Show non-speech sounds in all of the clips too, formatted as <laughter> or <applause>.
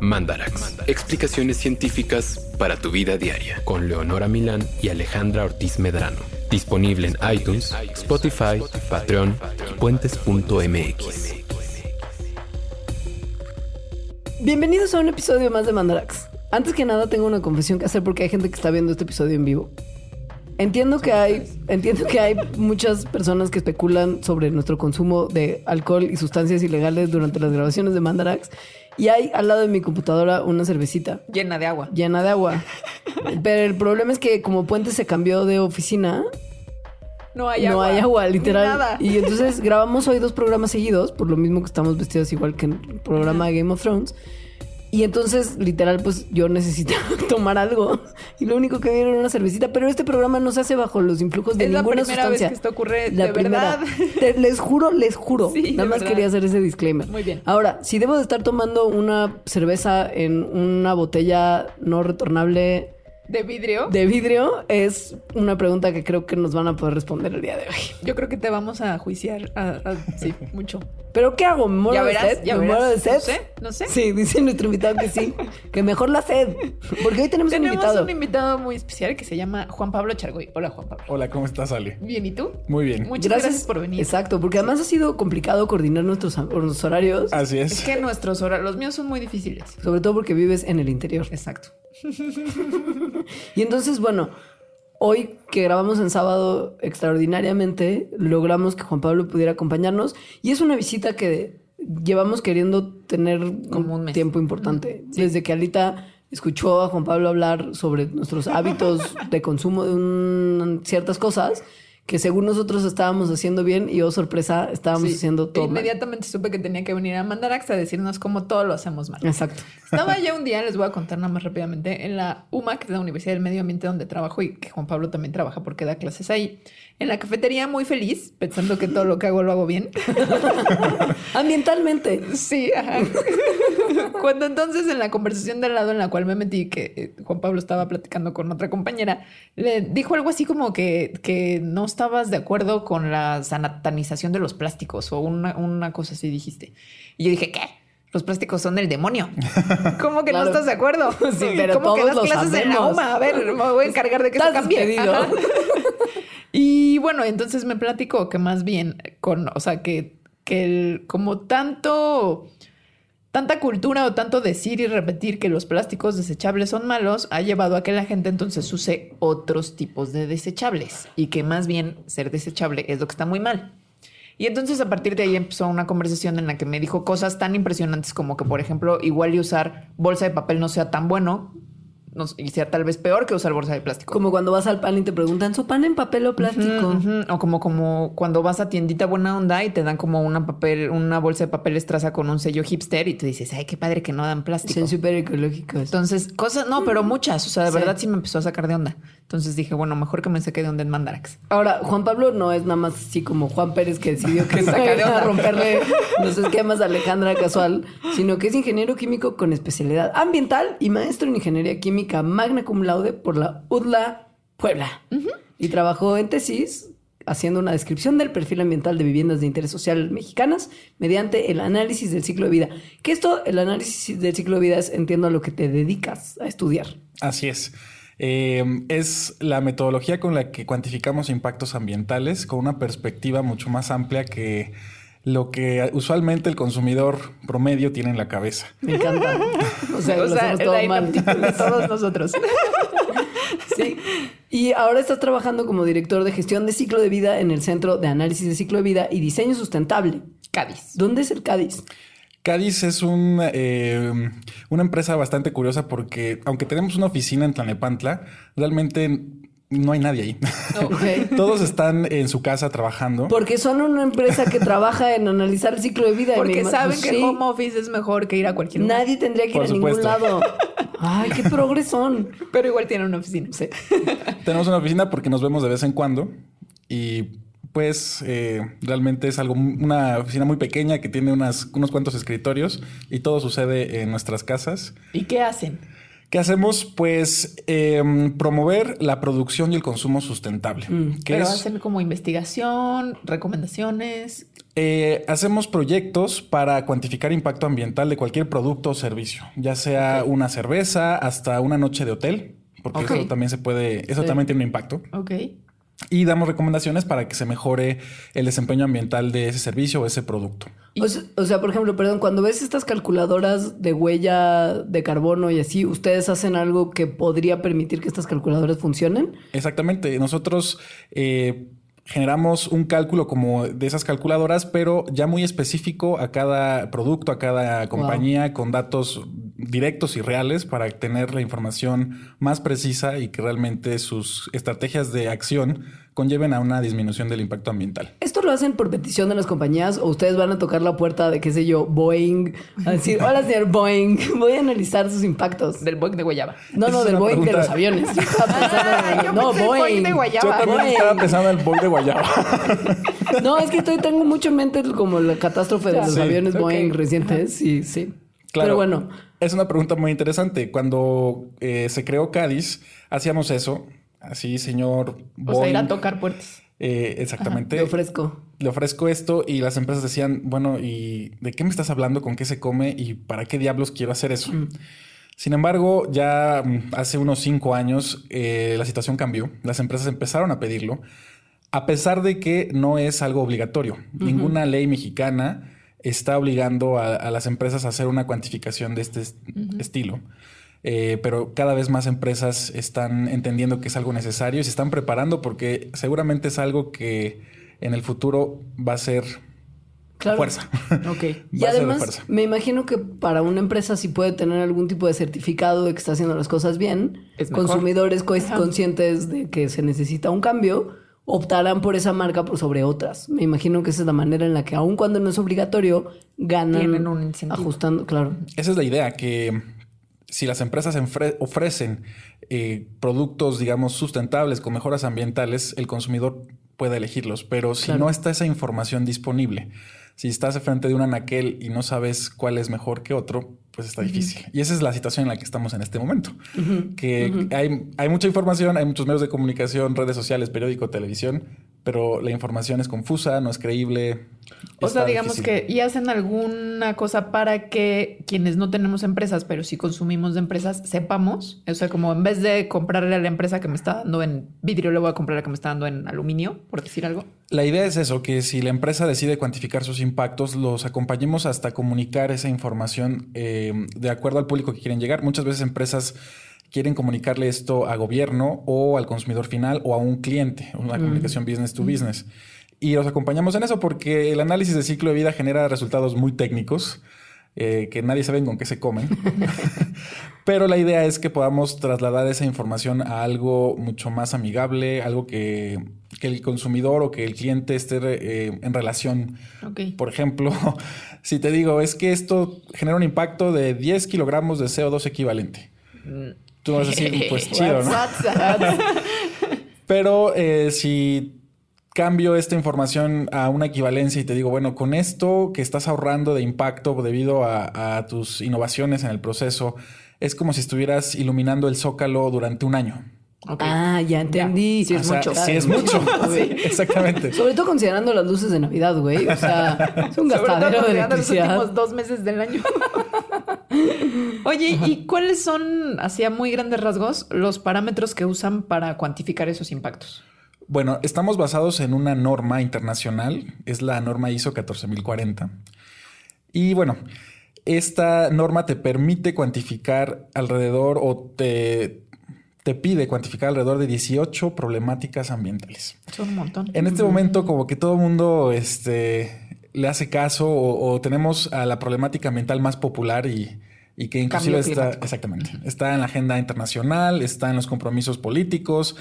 Mandarax. Explicaciones científicas para tu vida diaria. Con Leonora Milán y Alejandra Ortiz Medrano. Disponible en iTunes, Spotify, Patreon y puentes.mx. Bienvenidos a un episodio más de Mandarax. Antes que nada tengo una confesión que hacer porque hay gente que está viendo este episodio en vivo. Entiendo que hay, entiendo que hay muchas personas que especulan sobre nuestro consumo de alcohol y sustancias ilegales durante las grabaciones de Mandarax. Y hay al lado de mi computadora una cervecita Llena de agua. llena de agua. <laughs> Pero el problema es que como Puente se cambió de oficina, No hay no agua. hay agua, literal. Nada. Y entonces <laughs> grabamos hoy dos programas seguidos, por lo mismo que estamos vestidos igual que en el programa de Game of Thrones. Y entonces, literal, pues yo necesitaba <laughs> tomar algo. Y lo único que dieron era una cervecita. Pero este programa no se hace bajo los influjos de Es la ninguna primera vez sustancia. que esto ocurre, La de primera. verdad. Te- les juro, les juro. Sí, Nada más verdad. quería hacer ese disclaimer. Muy bien. Ahora, si debo de estar tomando una cerveza en una botella no retornable De vidrio. de vidrio, es una pregunta que creo que nos van a poder responder el día de hoy. Yo creo que te vamos a juiciar. a- a- sí, <laughs> mucho. ¿Pero qué hago? ¿Me muero Ya de sed? ya ¿Me verás. muero de sed? No sé, no sé. Sí, dice nuestro invitado que sí. Que mejor la sed. Porque hoy tenemos, un Tenemos invitado. un invitado muy especial que se llama Juan Pablo Chargoy. Hola, Juan Pablo. Hola, ¿cómo estás, Ale? Bien, ¿y tú? Muy bien. Muchas gracias, por venir. Exacto, porque además ha sido complicado coordinar nuestros, nuestros horarios. Así Es es. que nuestros horarios, los míos son muy difíciles. Sobre todo porque vives en el interior. Exacto. Y entonces, bueno, hoy que grabamos en sábado extraordinariamente, logramos que Juan Pablo pudiera acompañarnos. Y es una visita que llevamos queriendo tener Como un mes. tiempo importante. Desde que Alita escuchó a Juan Pablo hablar sobre nuestros hábitos de consumo de un- ciertas cosas que según nosotros estábamos haciendo bien y oh sorpresa, estábamos Sí. haciendo todo mal. Inmediatamente supe que tenía que venir a Mandarax a decirnos cómo todo lo hacemos mal. Exacto. Estaba ya un día, les voy a contar nada más rápidamente, en la UMA, que es la Universidad del Medio Ambiente donde trabajo y que Juan Pablo también trabaja porque da clases ahí. En la cafetería muy feliz, pensando que todo lo que hago lo hago bien. <laughs> Ambientalmente. Sí, ajá. Cuando entonces en la conversación de al lado en la cual me metí, que eh, Juan Pablo estaba platicando con otra compañera, le dijo algo así como que, que no estabas de acuerdo con la sanatanización de los plásticos o una, una cosa así dijiste. Y yo dije, ¿qué? Los plásticos son el demonio. <laughs> ¿Cómo que Claro. no estás de acuerdo? Sí, pero ¿Cómo que todos das lo clases en la sabemos. UMA? A ver, me voy a encargar de que eso Estás cambie. Y bueno, entonces me platicó que más bien con, o sea, que, que el, como tanto, tanta cultura o tanto decir y repetir que los plásticos desechables son malos ha llevado a que la gente entonces use otros tipos de desechables y que más bien ser desechable es lo que está muy mal. Y entonces a partir de ahí empezó una conversación en la que me dijo cosas tan impresionantes como que, por ejemplo, igual usar bolsa de papel no sea tan bueno no y sea tal vez peor que usar bolsa de plástico. Como cuando vas al pan y te preguntan, ¿su pan en papel o plástico? O como, como cuando vas a tiendita buena onda y te dan como una papel, una bolsa de papel estraza con un sello hipster y tú dices, ay, qué padre que no dan plástico. Son súper ecológicos. Entonces, cosas, no, pero muchas. O sea, de Sí. verdad sí me empezó a sacar de onda. Entonces dije, bueno, mejor que me saque de onda en Mandarax. Ahora, Juan Pablo no es nada más así como Juan Pérez que decidió que <laughs> sacaría a romperle los esquemas a Alejandra Casual, sino que es ingeniero químico con especialidad ambiental y maestro en ingeniería química magna cum laude por la UDLA Puebla. Y trabajó en tesis haciendo una descripción del perfil ambiental de viviendas de interés social mexicanas mediante el análisis del ciclo de vida. Que esto, el análisis del ciclo de vida es, entiendo, a lo que te dedicas a estudiar. Así es. Eh, es la metodología con la que cuantificamos impactos ambientales con una perspectiva mucho más amplia que lo que usualmente el consumidor promedio tiene en la cabeza. Me encanta. O sea, o lo sea, hacemos todo mal. de <laughs> todos nosotros. <laughs> Sí. Y ahora estás trabajando como director de gestión de ciclo de vida en el Centro de Análisis de Ciclo de Vida y Diseño Sustentable. Cádiz. ¿Dónde es el Cádiz? Cádiz es un, eh, una empresa bastante curiosa porque aunque tenemos una oficina en Tlanepantla, realmente no hay nadie ahí. <laughs> Todos están en su casa trabajando. Porque son una empresa que trabaja en analizar el ciclo de vida. y Porque saben pues que sí, home office es mejor que ir a cualquier lugar. Nadie tendría que ir a ningún lado. Ay, qué progresón. <laughs> Pero igual tienen una oficina. Sí. <laughs> Tenemos una oficina porque nos vemos de vez en cuando y pues eh, realmente es algo, una oficina muy pequeña que tiene unas, unos cuantos escritorios y todo sucede en nuestras casas. ¿Y qué hacen? ¿Qué hacemos? Pues em, promover la producción y el consumo sustentable. que Pero es- hacen como investigación, recomendaciones. Eh, hacemos proyectos para cuantificar impacto ambiental de cualquier producto o servicio, ya sea una cerveza hasta una noche de hotel, porque eso también se puede, eso Sí. también tiene un impacto. Ok. Y damos recomendaciones para que se mejore el desempeño ambiental de ese servicio o ese producto. O se- o sea, por ejemplo, perdón, cuando ves estas calculadoras de huella de carbono y así, ¿ustedes hacen algo que podría permitir que estas calculadoras funcionen? Exactamente. Nosotros eh, generamos un cálculo como de esas calculadoras, pero ya muy específico a cada producto, a cada compañía, con datos directos y reales para tener la información más precisa y que realmente sus estrategias de acción conlleven a una disminución del impacto ambiental. ¿Esto lo hacen por petición de las compañías o ustedes van a tocar la puerta de, qué sé yo, Boeing? A decir, <laughs> hola, señor Boeing, voy a analizar sus impactos. Del Boeing de Guayaba. No, no, del Boeing de los aviones. Yo estaba pensando en- no, pensé Boeing. Boeing de Guayaba. Yo también Boeing. estaba pensando en el bowl de guayaba. <laughs> No, es que estoy, tengo mucho en mente como la catástrofe de los Sí, aviones. Boeing recientes. Sí, sí. Claro. Pero bueno, Es una pregunta muy interesante. Cuando eh, se creó Cádiz, hacíamos eso. Así, señor O sea, ir a Boeing, tocar puertas. eh, exactamente. te ofrezco. le ofrezco esto y las empresas decían, bueno, ¿y de qué me estás hablando? ¿Con qué se come? ¿Y para qué diablos quiero hacer eso? Sin embargo, ya mm, hace unos cinco años eh, la situación cambió. Las empresas empezaron a pedirlo, a pesar de que no es algo obligatorio. Ninguna ley mexicana está obligando a, a las empresas a hacer una cuantificación de este est- estilo. Eh, pero cada vez más empresas están entendiendo que es algo necesario y se están preparando porque seguramente es algo que en el futuro va a ser Claro. fuerza. <laughs> Ok. Y <laughs> Va a ser de además, fuerza. me imagino que para una empresa si puede tener algún tipo de certificado de que está haciendo las cosas bien, Es consumidores co- Ajá. conscientes de que se necesita un cambio, optarán por esa marca por sobre otras. Me imagino que esa es la manera en la que, aun cuando no es obligatorio, ganan Tienen un incentivo. ajustando, claro. Esa es la idea, que si las empresas ofrecen eh, productos, digamos, sustentables con mejoras ambientales, el consumidor puede elegirlos. Pero si Claro. no está esa información disponible, si estás frente de un anaquel y no sabes cuál es mejor que otro, pues está difícil. Y esa es la situación en la que estamos en este momento. Que hay, hay mucha información, hay muchos medios de comunicación, redes sociales, periódico, televisión, pero la información es confusa, no es creíble. O sea, digamos difícil. que y hacen alguna cosa para que quienes no tenemos empresas, pero sí consumimos de empresas, sepamos. O sea, como en vez de comprarle a la empresa que me está dando en vidrio, le voy a comprar a la que me está dando en aluminio, por decir algo. La idea es eso, que si la empresa decide cuantificar sus impactos, los acompañemos hasta comunicar esa información eh, de acuerdo al público que quieren llegar. Muchas veces empresas quieren comunicarle esto a gobierno o al consumidor final o a un cliente, una comunicación business to business. Y los acompañamos en eso porque el análisis de ciclo de vida genera resultados muy técnicos eh, que nadie sabe con qué se comen. <laughs> Pero la idea es que podamos trasladar esa información a algo mucho más amigable, algo que, que el consumidor o que el cliente esté eh, en relación. Por ejemplo, <laughs> si te digo, es que esto genera un impacto de 10 kilogramos de CO2 equivalente. Tú vas a decir, pues chido, ¿no? <laughs> Pero eh, si cambio esta información a una equivalencia y te digo, bueno, con esto que estás ahorrando de impacto debido a, a tus innovaciones en el proceso, es como si estuvieras iluminando el zócalo durante un año. Ah, ya entendí. Sí, es O sea, mucho. Sí, es mucho. <laughs> Sí, exactamente. Sobre todo considerando las luces de Navidad, güey. O sea, es un Sobre todo gastadero de los últimos dos meses del año. <laughs> Oye, ¿y cuáles son, así a muy grandes rasgos, los parámetros que usan para cuantificar esos impactos? Bueno, estamos basados en una norma internacional, es la norma ISO 14040. Y bueno, esta norma te permite cuantificar alrededor o te, te pide cuantificar alrededor de 18 problemáticas ambientales. Son un montón. En este momento, como que todo el mundo este, le hace caso o, o tenemos a la problemática ambiental más popular y, y que inclusive está, exactamente, está en la agenda internacional, está en los compromisos políticos.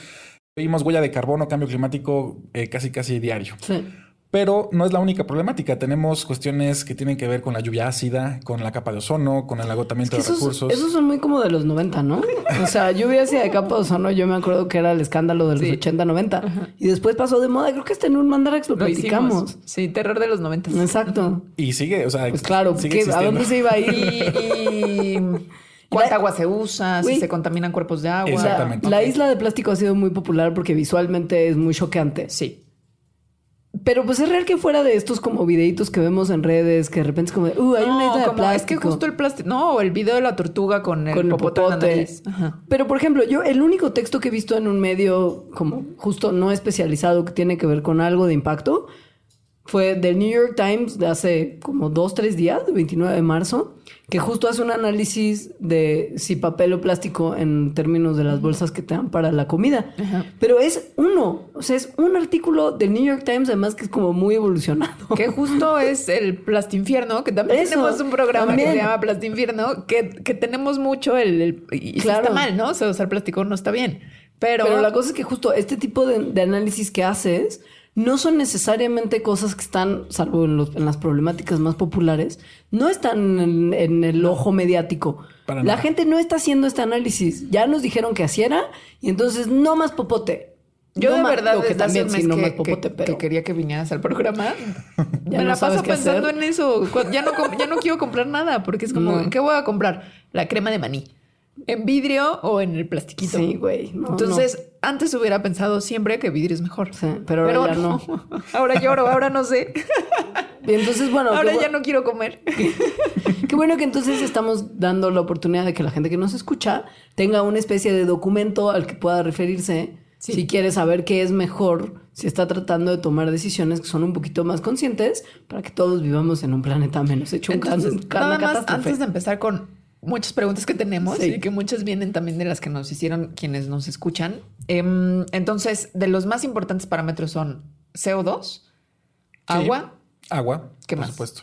Vimos huella de carbono, cambio climático eh, casi casi diario. Sí. Pero no es la única problemática. Tenemos cuestiones que tienen que ver con la lluvia ácida, con la capa de ozono, con el agotamiento Que de esos, recursos. esos son muy como de los 90, ¿no? O sea, lluvia hacia de capa de ozono, yo me acuerdo que era el escándalo de los Sí. 80, 90. Y después pasó de moda. Creo que hasta en un Mandarax lo, Lo platicamos. hicimos. Sí, terror de los noventas. Exacto. Y sigue, o sea, Pues claro, sigue ¿qué- ¿a dónde se iba a ir? Y, y, cuánta La- agua se usa, si se contaminan cuerpos de agua. Exactamente. La isla de plástico ha sido muy popular porque visualmente es muy choqueante. Sí. Pero pues es real que fuera de estos como videitos que vemos en redes, que de repente es como, uh, hay una No, isla de como- plástico. es que justo el plástico. No, el video de la tortuga con el, con el popote. Ajá. Pero, por ejemplo, yo el único texto que he visto en un medio como justo no especializado que tiene que ver con algo de impacto fue del New York Times de hace como dos, tres días, el 29 de marzo, que justo hace un análisis de si papel o plástico en términos de las bolsas que te dan para la comida. Ajá. Pero es uno, o sea, es un artículo del New York Times, además que es como muy evolucionado. Que justo <laughs> es el Plastinfierno, que también Eso, tenemos un programa también. que se llama Plastinfierno, que, que tenemos mucho el... el- y Claro. está mal, ¿no? O sea, usar plástico no está bien. Pero, Pero la cosa es que justo este tipo de, de análisis que haces no son necesariamente cosas que están, salvo en, los- en las problemáticas más populares, no están en, en el ojo mediático. Para La nada. gente no está haciendo este análisis. Ya nos dijeron que así era y entonces no más popote. yo No de más- verdad que desde hace también un sí, no que, más popote, que- pero que quería que vinieras al programa. <laughs> Ya Me no la paso pensando hacer. en eso. Ya no, ya no quiero comprar nada porque es como, No. ¿qué voy a comprar? La crema de maní. ¿En vidrio o en el plastiquito? Sí, güey. no, Entonces, antes hubiera pensado siempre que vidrio es mejor. Sí, pero ahora no. <laughs> ahora lloro, ahora no sé. Y entonces, bueno, ahora ya no quiero comer. <laughs> Qué bueno que entonces estamos dando la oportunidad de que la gente que nos escucha tenga una especie de documento al que pueda referirse Sí. si quiere saber qué es mejor, si está tratando de tomar decisiones que son un poquito más conscientes para que todos vivamos en un planeta menos hecho un can- Entonces, can- nada más catástrofe. antes de empezar con muchas preguntas que tenemos Sí. y que muchas vienen también de las que nos hicieron quienes nos escuchan. Em, entonces, de los más importantes parámetros son CO2, agua, Agua, ¿Qué por más? supuesto.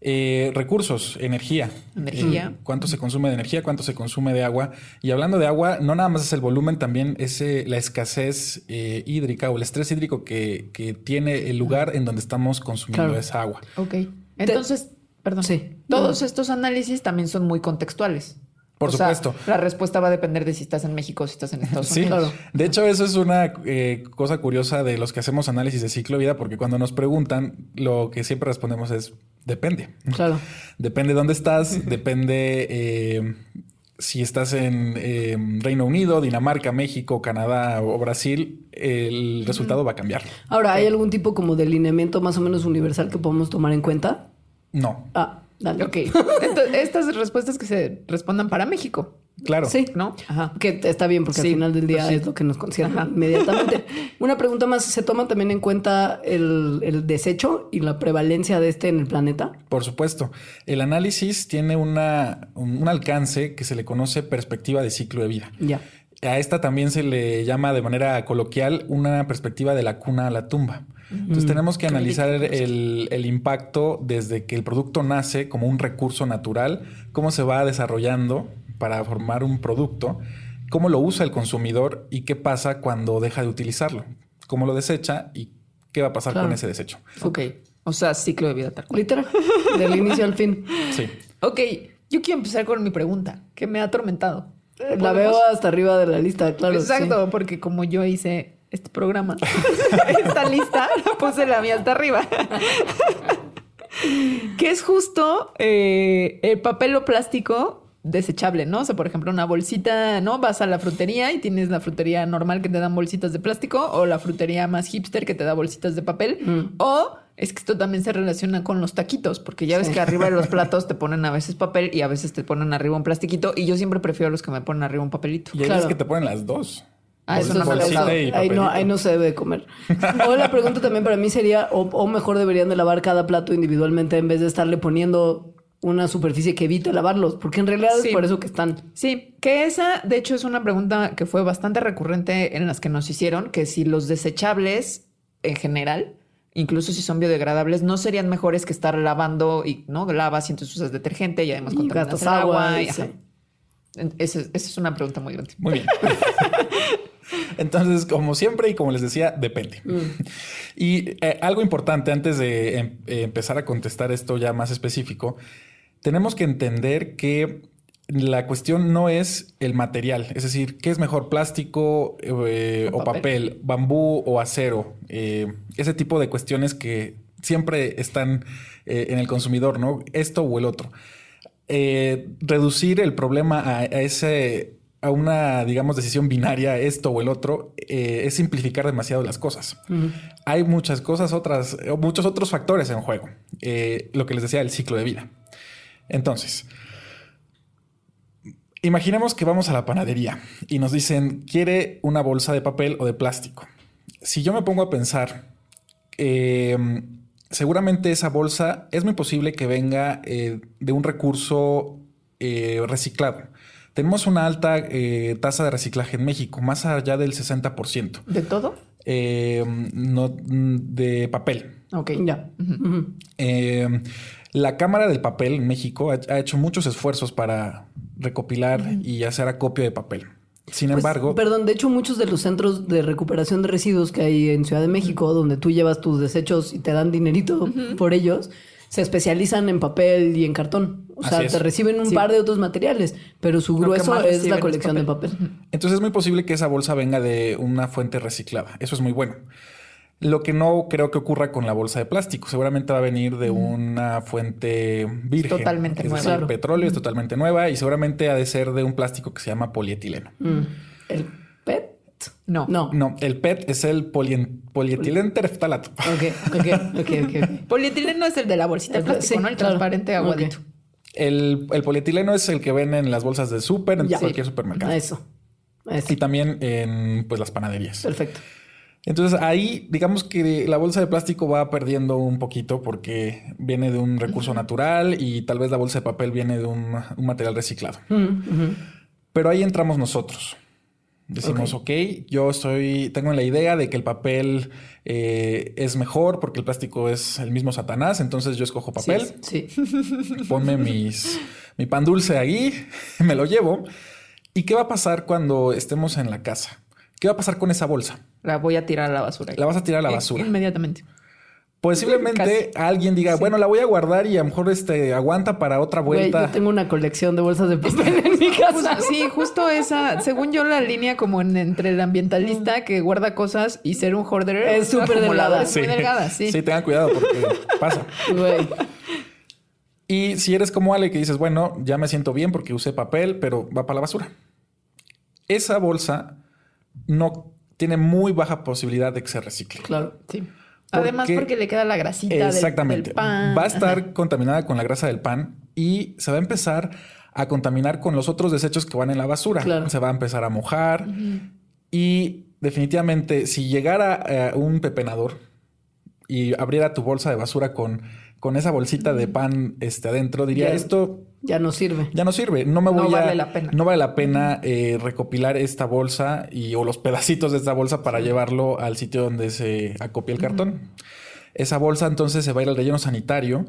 Eh, recursos, energía. Energía. Eh, ¿Cuánto se consume de energía? ¿Cuánto se consume de agua? Y hablando de agua, no nada más es el volumen, también es eh, la escasez eh, hídrica o el estrés hídrico que, que tiene el lugar en donde estamos consumiendo Claro. esa agua. Ok. Entonces, perdón. Sí. Todos estos análisis también son muy contextuales. Por O sea, supuesto. la respuesta va a depender de si estás en México o si estás en Estados Sí, Unidos. de hecho eso es una eh, cosa curiosa de los que hacemos análisis de ciclo vida, porque cuando nos preguntan, lo que siempre respondemos es depende. Claro. <laughs> Depende dónde estás, <laughs> depende eh, si estás en eh, Reino Unido, Dinamarca, México, Canadá o Brasil, el resultado va a cambiar. Ahora, ¿hay algún tipo como de lineamiento más o menos universal que podemos tomar en cuenta? No, Ah, dale. Ok. <laughs> Entonces, estas respuestas que se respondan para México, claro. Sí, ¿no? Ajá. Que está bien, porque Sí, al final del día pues sí. es lo que nos concierne inmediatamente. <laughs> Una pregunta más: ¿se toma también en cuenta el, el desecho y la prevalencia de este en el planeta? Por supuesto. El análisis tiene una, un, un alcance que se le conoce perspectiva de ciclo de vida. Ya. A esta también se le llama de manera coloquial una perspectiva de la cuna a la tumba. Entonces tenemos que analizar el, el impacto desde que el producto nace como un recurso natural, cómo se va desarrollando para formar un producto, cómo lo usa el consumidor y qué pasa cuando deja de utilizarlo, cómo lo desecha y qué va a pasar Claro. con ese desecho. Ok. O sea, ciclo de vida tal cual. Literal, <laughs> del inicio al fin. Sí. Ok. Yo quiero empezar con mi pregunta, que me ha atormentado. La veo hasta arriba de la lista, claro. Exacto, porque como yo hice este programa, <laughs> esta lista, la puse la mía hasta arriba. que es justo eh, el papel o plástico desechable, ¿no? O sea, por ejemplo, una bolsita, ¿no? Vas a la frutería y tienes la frutería normal que te dan bolsitas de plástico o la frutería más hipster que te da bolsitas de papel. Mm. O es que esto también se relaciona con los taquitos, porque ya ves Sí. que arriba de los <laughs> platos te ponen a veces papel y a veces te ponen arriba un plastiquito y yo siempre prefiero los que me ponen arriba un papelito. Y hay Claro. veces que te ponen las dos. Ah, eso no me ahí, no, ahí no se debe de comer. O la pregunta también para mí sería, o, o mejor deberían de lavar cada plato individualmente en vez de estarle poniendo una superficie que evite lavarlos, porque en realidad Sí. es por eso que están. Sí, que esa, de hecho, es una pregunta que fue bastante recurrente en las que nos hicieron, que si los desechables en general, incluso si son biodegradables, no serían mejores que estar lavando y, ¿no? Lavas y entonces usas detergente y además Y contaminas gastas el agua. agua, y- sí. Esa, es- esa es una pregunta muy grande. Muy bien. <laughs> Entonces, como siempre y como les decía, depende. Y eh, algo importante antes de em- eh, empezar a contestar esto ya más específico, tenemos que entender que la cuestión no es el material, es decir, ¿qué es mejor, plástico eh, O o papel. papel, bambú o acero? Eh, ese tipo de cuestiones que siempre están en el consumidor, ¿no? Esto o el otro. Eh, reducir el problema a, a ese a una, digamos, decisión binaria, esto o el otro, eh, es simplificar demasiado las cosas. Hay muchas cosas, otras, muchos otros factores en juego. Eh, lo que les decía, el ciclo de vida. Entonces, imaginemos que vamos a la panadería y nos dicen, ¿quiere una bolsa de papel o de plástico? Si yo me pongo a pensar, eh, seguramente esa bolsa es muy posible que venga de un recurso reciclado tenemos una alta eh, tasa de reciclaje en México, más allá del 60%. ¿De todo? Eh, no, de papel. Ok, ya. Eh, la Cámara del Papel en México ha, hecho muchos esfuerzos para recopilar y hacer acopio de papel. Sin pues, embargo. Perdón, de hecho, muchos de los centros de recuperación de residuos que hay en Ciudad de México, donde tú llevas tus desechos y te dan dinerito por ellos, se especializan en papel y en cartón. O sea, te reciben un par de otros materiales, pero su grueso es la colección de papel. Entonces es muy posible que esa bolsa venga de una fuente reciclada. Eso es muy bueno. Lo que no creo que ocurra con la bolsa de plástico. Seguramente va a venir de una fuente virgen. Totalmente es nueva. El petróleo es totalmente nueva y seguramente ha de ser de un plástico que se llama polietileno. ¿El PET? No. No. No, el PET es el polietileno tereftalato. Ok, ok, ok, ok. <laughs> Polietileno es el de la bolsita de plástico, ¿no? El transparente aguadito. El, polietileno es el que ven en las bolsas de súper, en cualquier supermercado. Eso. Y también en pues, las panaderías. Perfecto. Entonces ahí digamos que la bolsa de plástico va perdiendo un poquito porque viene de un recurso natural y tal vez la bolsa de papel viene de un, material reciclado. Pero ahí entramos nosotros. Decimos, ok, yo estoy, tengo la idea de que el papel eh, es mejor porque el plástico es el mismo Satanás, entonces yo escojo papel. Sí. <laughs> Ponme mis, mi pan dulce ahí, <laughs> me lo llevo. ¿Y qué va a pasar cuando estemos en la casa? ¿Qué va a pasar con esa bolsa? La voy a tirar a la basura. La vas a tirar a la basura. Inmediatamente. Posiblemente alguien diga, bueno, la voy a guardar y a lo mejor este aguanta para otra vuelta. yo tengo una colección de bolsas de papel en mi casa. sí, justo esa, según yo, la línea como entre el ambientalista que guarda cosas y ser un hoarder es súper delgada. Es muy delgada, sí. Sí, tengan cuidado porque pasa. Y si eres como Ale que dices, bueno, ya me siento bien porque usé papel, pero va para la basura. Esa bolsa no tiene muy baja posibilidad de que se recicle. Claro, sí. Además, porque le queda la grasita exactamente. Del, pan. Va a estar contaminada con la grasa del pan y se va a empezar a contaminar con los otros desechos que van en la basura. Se va a empezar a mojar. Y definitivamente, si llegara eh, un pepenador y abriera tu bolsa de basura con con esa bolsita de pan este, adentro, diría, esto... Ya no sirve. Ya no sirve. No me voy no a... Vale la pena. No vale la pena eh, recopilar esta bolsa y, o los pedacitos de esta bolsa para llevarlo al sitio donde se acopia el cartón. Esa bolsa entonces se va a ir al relleno sanitario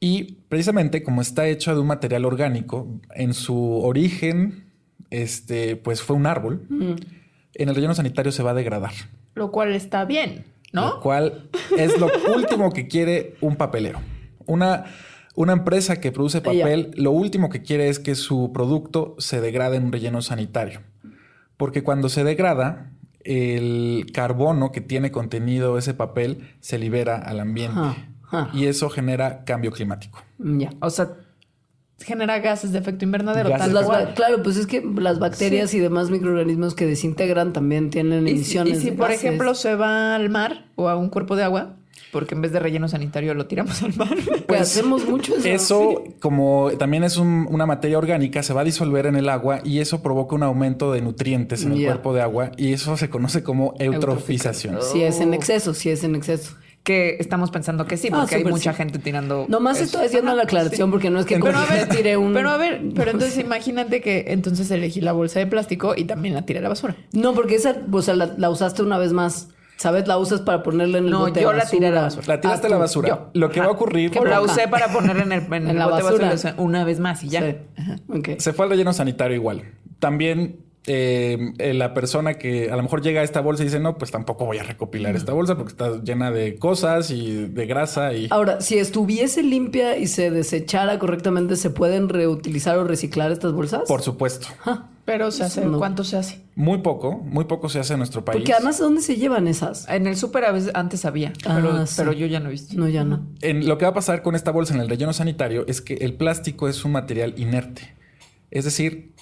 y precisamente como está hecho de un material orgánico, en su origen, este, pues fue un árbol, en el relleno sanitario se va a degradar. Lo cual está bien. ¿No? Lo cual es lo <laughs> último que quiere un papelero. Una, una empresa que produce papel, lo último que quiere es que su producto se degrade en un relleno sanitario. Porque cuando se degrada, el carbono que tiene contenido ese papel se libera al ambiente. Y eso genera cambio climático. Ya. O sea, genera gases de efecto invernadero. claro, pues es que las bacterias y demás microorganismos que desintegran también tienen emisiones. Y si, por ejemplo, se va al mar o a un cuerpo de agua, porque en vez de relleno sanitario lo tiramos al mar. Pues <laughs> hacemos mucho eso. Eso, como también es una materia orgánica, se va a disolver en el agua y eso provoca un aumento de nutrientes en el cuerpo de agua y eso se conoce como eutrofización. Si es en exceso, si es en exceso que estamos pensando que sí, ah, porque hay mucha gente tirando. Nomás estoy haciendo la aclaración porque no es que pero a ver, tire un. Pero a ver, pero entonces <laughs> imagínate que entonces elegí la bolsa de plástico y también la tiré a la basura. No, porque esa, o sea, la, usaste una vez más. ¿Sabes? La usas para ponerla en el no, yo la tiré a la basura. La tiraste a la ah, basura. Lo que va a ocurrir. Que la usé para ponerla en el, en la basura. una vez más y ya. Se fue al relleno sanitario igual. También eh, eh, la persona que a lo mejor llega a esta bolsa y dice, no, pues tampoco voy a recopilar esta bolsa porque está llena de cosas y de grasa. Y... Ahora, si estuviese limpia y se desechara correctamente, ¿se pueden reutilizar o reciclar estas bolsas? Por supuesto. Pero se hace, No. ¿cuánto se hace? Muy poco, muy poco se hace en nuestro país. Porque además, ¿dónde se llevan esas? En el súper a veces antes había, Ah, pero, sí. pero yo ya no he visto. No, ya no. En- lo que va a pasar con esta bolsa en el relleno sanitario es que el plástico es un material inerte. Es decir,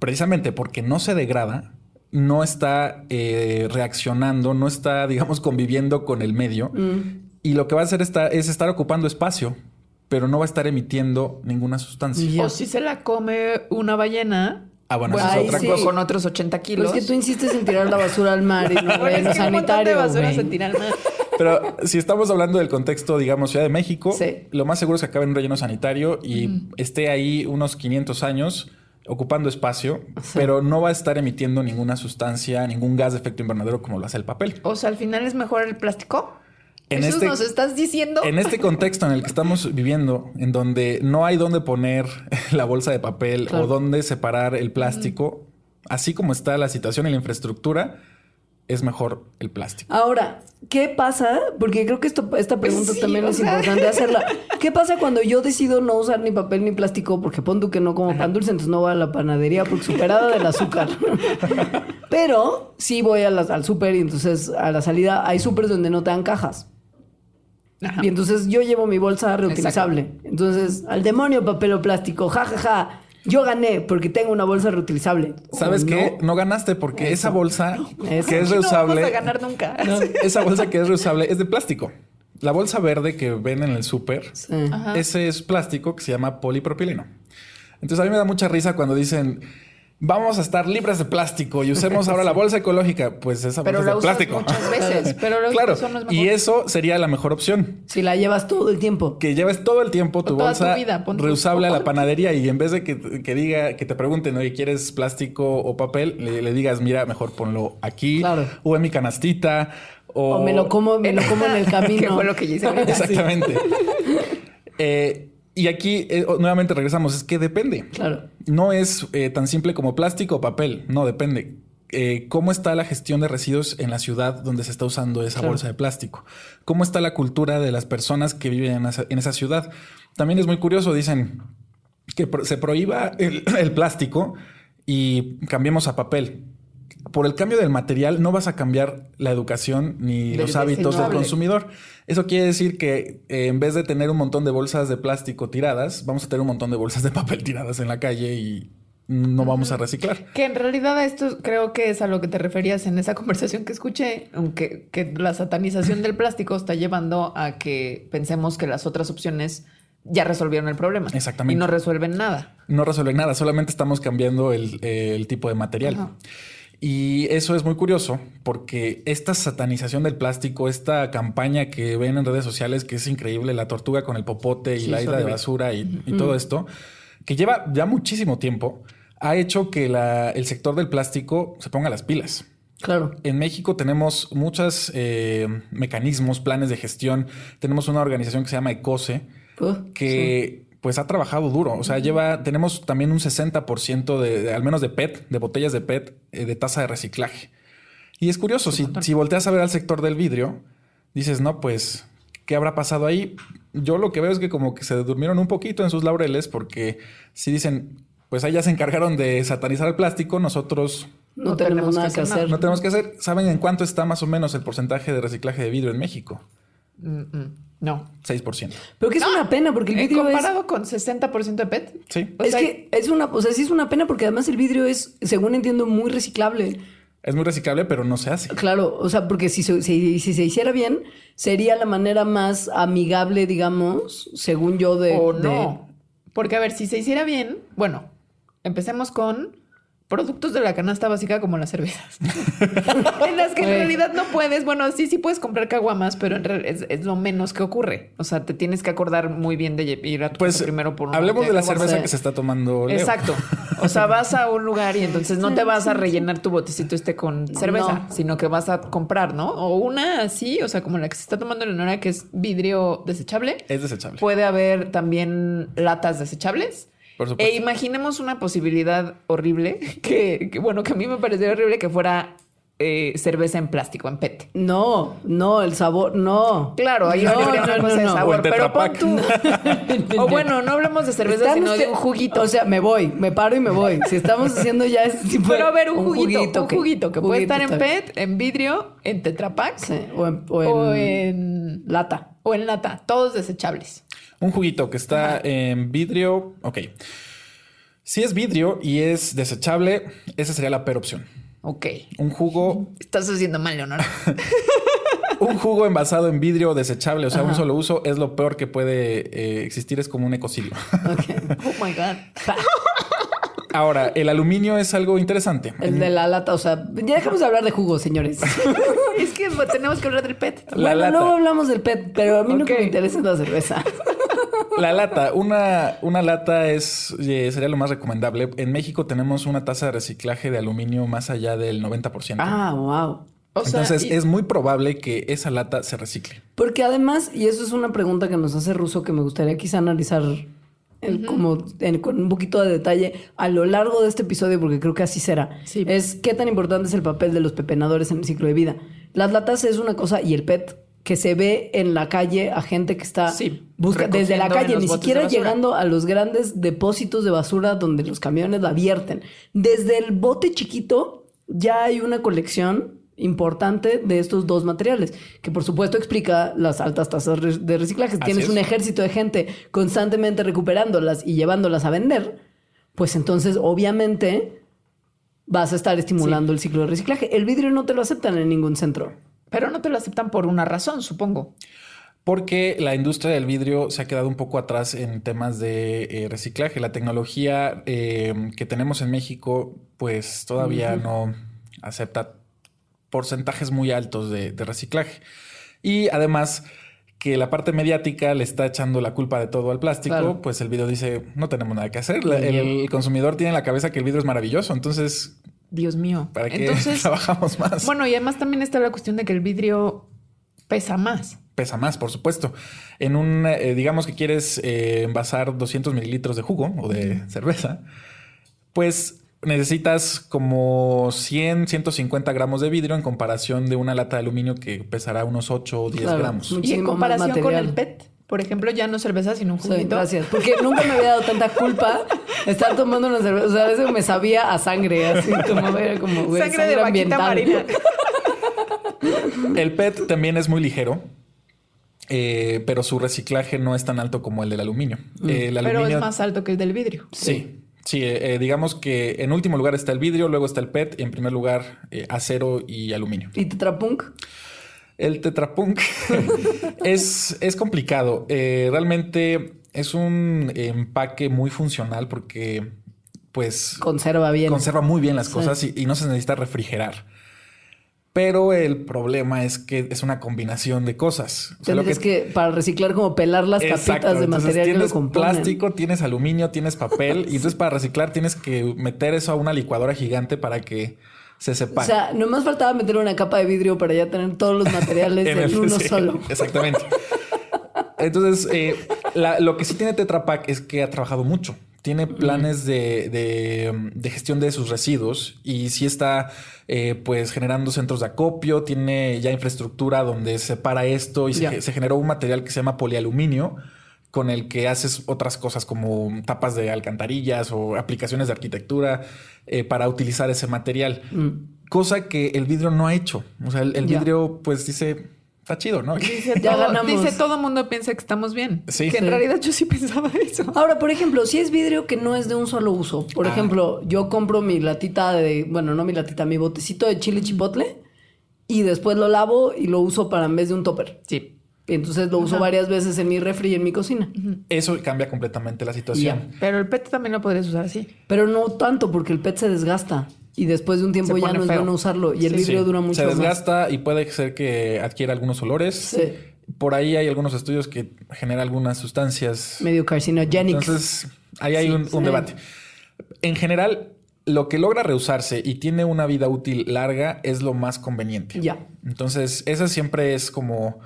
precisamente porque no se degrada, no está eh, reaccionando, no está, digamos, conviviendo con el medio. Y lo que va a hacer esta- es estar ocupando espacio, pero no va a estar emitiendo ninguna sustancia. O si se la come una ballena. Ah, bueno, bueno, esa es otra sí. cosa. con otros 80 Pero kilos. es que tú insistes en tirar la basura al mar y <laughs> no Bueno, relleno es que un de basura se tira al mar. Pero si estamos hablando del contexto, digamos, Ciudad de México, Sí. lo más seguro es que acabe en un relleno sanitario y esté ahí unos 500 años ocupando espacio, pero no va a estar emitiendo ninguna sustancia, ningún gas de efecto invernadero como lo hace el papel. O sea, al final es mejor el plástico. En ¿Eso este- nos estás diciendo? En este contexto en el que estamos viviendo, en donde no hay dónde poner <laughs> la bolsa de papel Claro. o dónde separar el plástico, así como está la situación y la infraestructura, es mejor el plástico. Ahora, ¿qué pasa? Porque creo que esto, esta pregunta sí, también es sea. importante hacerla. <laughs> ¿Qué pasa cuando yo decido no usar ni papel ni plástico? Porque pon tú que no como pan dulce, entonces no voy a la panadería porque superada del azúcar. <laughs> Pero sí voy a al súper y entonces a la salida hay súper donde no te dan cajas. Ajá. Y entonces yo llevo mi bolsa reutilizable. Entonces, al demonio papel o plástico, ja, ja, ja. Yo gané porque tengo una bolsa reutilizable. ¿Sabes ¿O qué? no? No ganaste porque esa bolsa Eso. que es No reusable. vamos a ganar nunca. <laughs> No, esa bolsa que es reusable es de plástico. La bolsa verde que ven en el súper, Sí. Ese es plástico que se llama polipropileno. Entonces a mí me da mucha risa cuando dicen vamos a estar libres de plástico y usemos ahora la <laughs> bolsa ecológica. Pues esa Pero bolsa la es de plástico. muchas veces. <laughs> Pero lo- claro. eso no es mejor. y eso sería la mejor opción. Si la llevas todo el tiempo. Que lleves todo el tiempo tu bolsa tu vida, pon tu- reusable a la panadería y en vez de que, que diga, que te pregunten, oye, ¿quieres plástico o papel? Le, le digas, mira, mejor ponlo aquí Claro. o en mi canastita o, O me lo como, me lo como en el <laughs> camino. Que fue lo que hice. Exactamente. Eh, y aquí eh, nuevamente regresamos, es que depende. Claro. No es eh, tan simple como plástico o papel, no, depende. Eh, ¿Cómo está la gestión de residuos en la ciudad donde se está usando esa Claro. bolsa de plástico? ¿Cómo está la cultura de las personas que viven en esa, ciudad? También es muy curioso, dicen que se prohíba el, <clears throat> el plástico y cambiemos a papel. Por el cambio del material no vas a cambiar la educación ni los hábitos del consumidor. Eso quiere decir que eh, en vez de tener un montón de bolsas de plástico tiradas, vamos a tener un montón de bolsas de papel tiradas en la calle y no vamos a reciclar. Que en realidad esto creo que es a lo que te referías en esa <laughs> conversación que escuché, aunque que la satanización del plástico está llevando a que pensemos que las otras opciones ya resolvieron el problema. Exactamente. Y no resuelven nada. No resuelve nada, solamente estamos cambiando el, el tipo de material. Ajá. Y eso es muy curioso porque esta satanización del plástico, esta campaña que ven en redes sociales, que es increíble, la tortuga con el popote y Sí, la isla de basura y, y todo esto, que lleva ya muchísimo tiempo, ha hecho que la- el sector del plástico se ponga las pilas. Claro. En México tenemos muchos eh, mecanismos, planes de gestión. Tenemos una organización que se llama ECOSE, Uh, que pues ha trabajado duro. O sea, lleva, tenemos también un 60% de, de- al menos de PET, de botellas de PET, eh, de tasa de reciclaje. Y es curioso, si, si volteas a ver al sector del vidrio, dices, no, pues, ¿qué habrá pasado ahí? Yo lo que veo es que como que se durmieron un poquito en sus laureles porque si dicen, pues ahí ya se encargaron de satanizar el plástico, nosotros No, No tenemos, tenemos nada que que hacer hacer. no tenemos que hacer. ¿Saben en cuánto está más o menos el porcentaje de reciclaje de vidrio en México? Mm, mm, No. 6%. Pero que es una pena porque el Eh, vidrio es... comparado con 60% de PET. Sí. O es sea, que es una, o sea, sí es una pena porque además el vidrio es, según entiendo, muy reciclable. Es muy reciclable, pero no se hace. Claro, o sea, porque si, se- si, si se hiciera bien, sería la manera más amigable, digamos, según yo, de... o de- no. Porque, a ver, si se hiciera bien, bueno, empecemos con productos de la canasta básica como las cervezas. <laughs> en las que en realidad no puedes, bueno, sí, sí puedes comprar caguamas, pero en real- es, es lo menos que ocurre. O sea, te tienes que acordar muy bien de ir a tu Pues casa primero por una hablemos de la cerveza que se está tomando Leo. Exacto. O sea, <laughs> vas a un lugar y entonces no te vas a rellenar tu botecito este con cerveza, No. sino que vas a comprar, ¿no? O una así, o sea, como la que se está tomando Leonora, que es vidrio desechable. Es desechable. Puede haber también latas desechables. Por supuesto. E imaginemos una posibilidad horrible, <laughs> que, que, bueno, que a mí me parecía horrible que fuera eh, cerveza en plástico, en PET. No, no, el sabor, no. Claro, ahí No, una no, cosa no, de sabor, pero pon tú. <laughs> o bueno, no hablemos de cerveza, Están sino de un juguito. O sea, me voy, me paro y me voy. Si estamos haciendo ya ese tipo de- pero a ver, un, juguito, un que- juguito que puede juguito estar en. PET, en vidrio, en Tetra Pak Sí, o en, o en o en lata. o en lata, todos desechables. Un juguito que está en vidrio. Ok. Si es vidrio y es desechable, esa sería la peor opción. Ok. Un jugo, Estás haciendo mal, Leonora. <laughs> un jugo envasado en vidrio desechable, o sea, un solo uso, es lo peor que puede eh, existir. Es como un ecocidio. Ok. <laughs> Oh my God. Ahora, el aluminio es algo interesante. El de la lata, o sea, ya dejamos de hablar de jugos, señores. <laughs> es que tenemos que hablar del PET. La bueno, lata. luego hablamos del PET, pero a mí lo que Ok. me interesa es la cerveza. La lata, una, una lata es sería lo más recomendable. En México tenemos una tasa de reciclaje de aluminio más allá del 90%. Ah, wow. O sea, Entonces y- es muy probable que esa lata se recicle. Porque además, y eso es una pregunta que nos hace Russo que me gustaría quizá analizar el- como en- con un poquito de detalle a lo largo de este episodio, porque creo que así será. Sí. Es qué tan importante es el papel de los pepenadores en el ciclo de vida. Las latas es una cosa y el PET que se ve en la calle a gente que está Sí, busca desde la calle, ni siquiera llegando a los grandes depósitos de basura donde los camiones la vierten. Desde el bote chiquito ya hay una colección importante de estos dos materiales, que por supuesto explica las altas tasas de reciclaje. Así Tienes es. un ejército de gente constantemente recuperándolas y llevándolas a vender, pues entonces obviamente vas a estar estimulando el ciclo de reciclaje. El vidrio no te lo aceptan en ningún centro. Pero no te lo aceptan por una razón, supongo. Porque la industria del vidrio se ha quedado un poco atrás en temas de eh, reciclaje. La tecnología eh, que tenemos en México, pues todavía no acepta porcentajes muy altos de, de reciclaje. Y además que la parte mediática le está echando la culpa de todo al plástico, Claro. pues el vidrio dice, no tenemos nada que hacer. La- el consumidor tiene en la cabeza que el vidrio es maravilloso, entonces, Dios mío. ¿para qué Entonces, <laughs> trabajamos más? bueno, y además también está la cuestión de que el vidrio pesa más. Pesa más, por supuesto. En un, eh, digamos que quieres eh, envasar 200 mililitros de jugo o de cerveza, pues necesitas como 100, 150 gramos de vidrio en comparación de una lata de aluminio que pesará unos 8 o 10 Claro. gramos. Y en comparación con el PET, por ejemplo, ya no cerveza, sino un Sí, juguito. gracias. Porque nunca me había dado tanta culpa estar tomando una cerveza. O sea, a veces me sabía a sangre, así como, era como güey, Sangre de vaquita marina. El PET también es muy ligero. eh, pero su reciclaje no es tan alto como el del aluminio. El Pero es más alto que el del vidrio. Sí, sí, eh, eh, digamos que en último lugar está el vidrio, luego está el PET y en primer lugar eh, acero y aluminio. ¿Y Tetrapunk? El Tetrapunk <laughs> es, es complicado. Eh, realmente es un empaque muy funcional porque pues Conserva bien. conserva muy bien las cosas y, y no se necesita refrigerar. Pero el problema es que es una combinación de cosas. O sea, lo Tendrías que... para reciclar, como pelar las Exacto. capitas de Entonces, material que lo tienes plástico, tienes aluminio, tienes papel y entonces para reciclar tienes que meter eso a una licuadora gigante para que se O separe. sea, nomás faltaba meter una capa de vidrio para ya tener todos los materiales <laughs> en, uno sí, solo. Exactamente. Entonces, eh, la- lo que sí tiene Tetra Pak es que ha trabajado mucho. Tiene planes de, de- de gestión de sus residuos y sí está eh, pues generando centros de acopio, tiene ya infraestructura donde separa esto y se, se generó un material que se llama polialuminio con el que haces otras cosas como tapas de alcantarillas o aplicaciones de arquitectura eh, para utilizar ese material. Cosa que el vidrio no ha hecho. O sea, el, vidrio pues dice, está chido, ¿no? Dice <laughs> Ya todo, ganamos. dice todo mundo piensa que estamos bien. Sí. Que en Sí. realidad yo sí pensaba eso. Ahora, por ejemplo, si es vidrio que no es de un solo uso, por Ah. ejemplo, yo compro mi latita de, bueno, no mi latita, mi botecito de chile chipotle y después lo lavo y lo uso para en vez de un topper. Sí. Y entonces lo uso varias veces en mi refri y en mi cocina. Eso cambia completamente la situación. Pero el PET también lo podrías usar así. Pero no tanto porque el PET se desgasta y después de un tiempo Se ya no es feo. bueno usarlo y el Sí, vidrio Sí. dura mucho Se más. desgasta y puede ser que adquiera algunos olores. Sí. Por ahí hay algunos estudios que generan algunas sustancias. Medio carcinogenic. Entonces, ahí hay Sí, un, un sí. debate. En general, lo que logra reusarse y tiene una vida útil larga es lo más conveniente. Ya. Entonces, esa siempre es como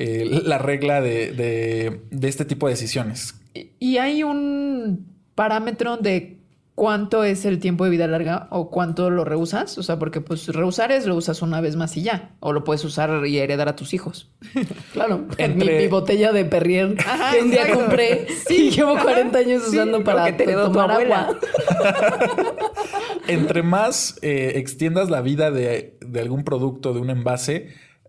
eh, la regla de, de- de este tipo de decisiones. Y- hay un parámetro de cuánto es el tiempo de vida larga o cuánto lo reusas. O sea, porque pues reusar es lo usas una vez más y ya. O lo puedes usar y heredar a tus hijos. <laughs> Claro, Entre- mi, mi botella de Perrier <laughs> Ajá, que un día compré Sí, y llevo ajá. 40 años Sí, usando para te tomar agua. <laughs> Entre más eh, extiendas la vida de, de algún producto, de un envase,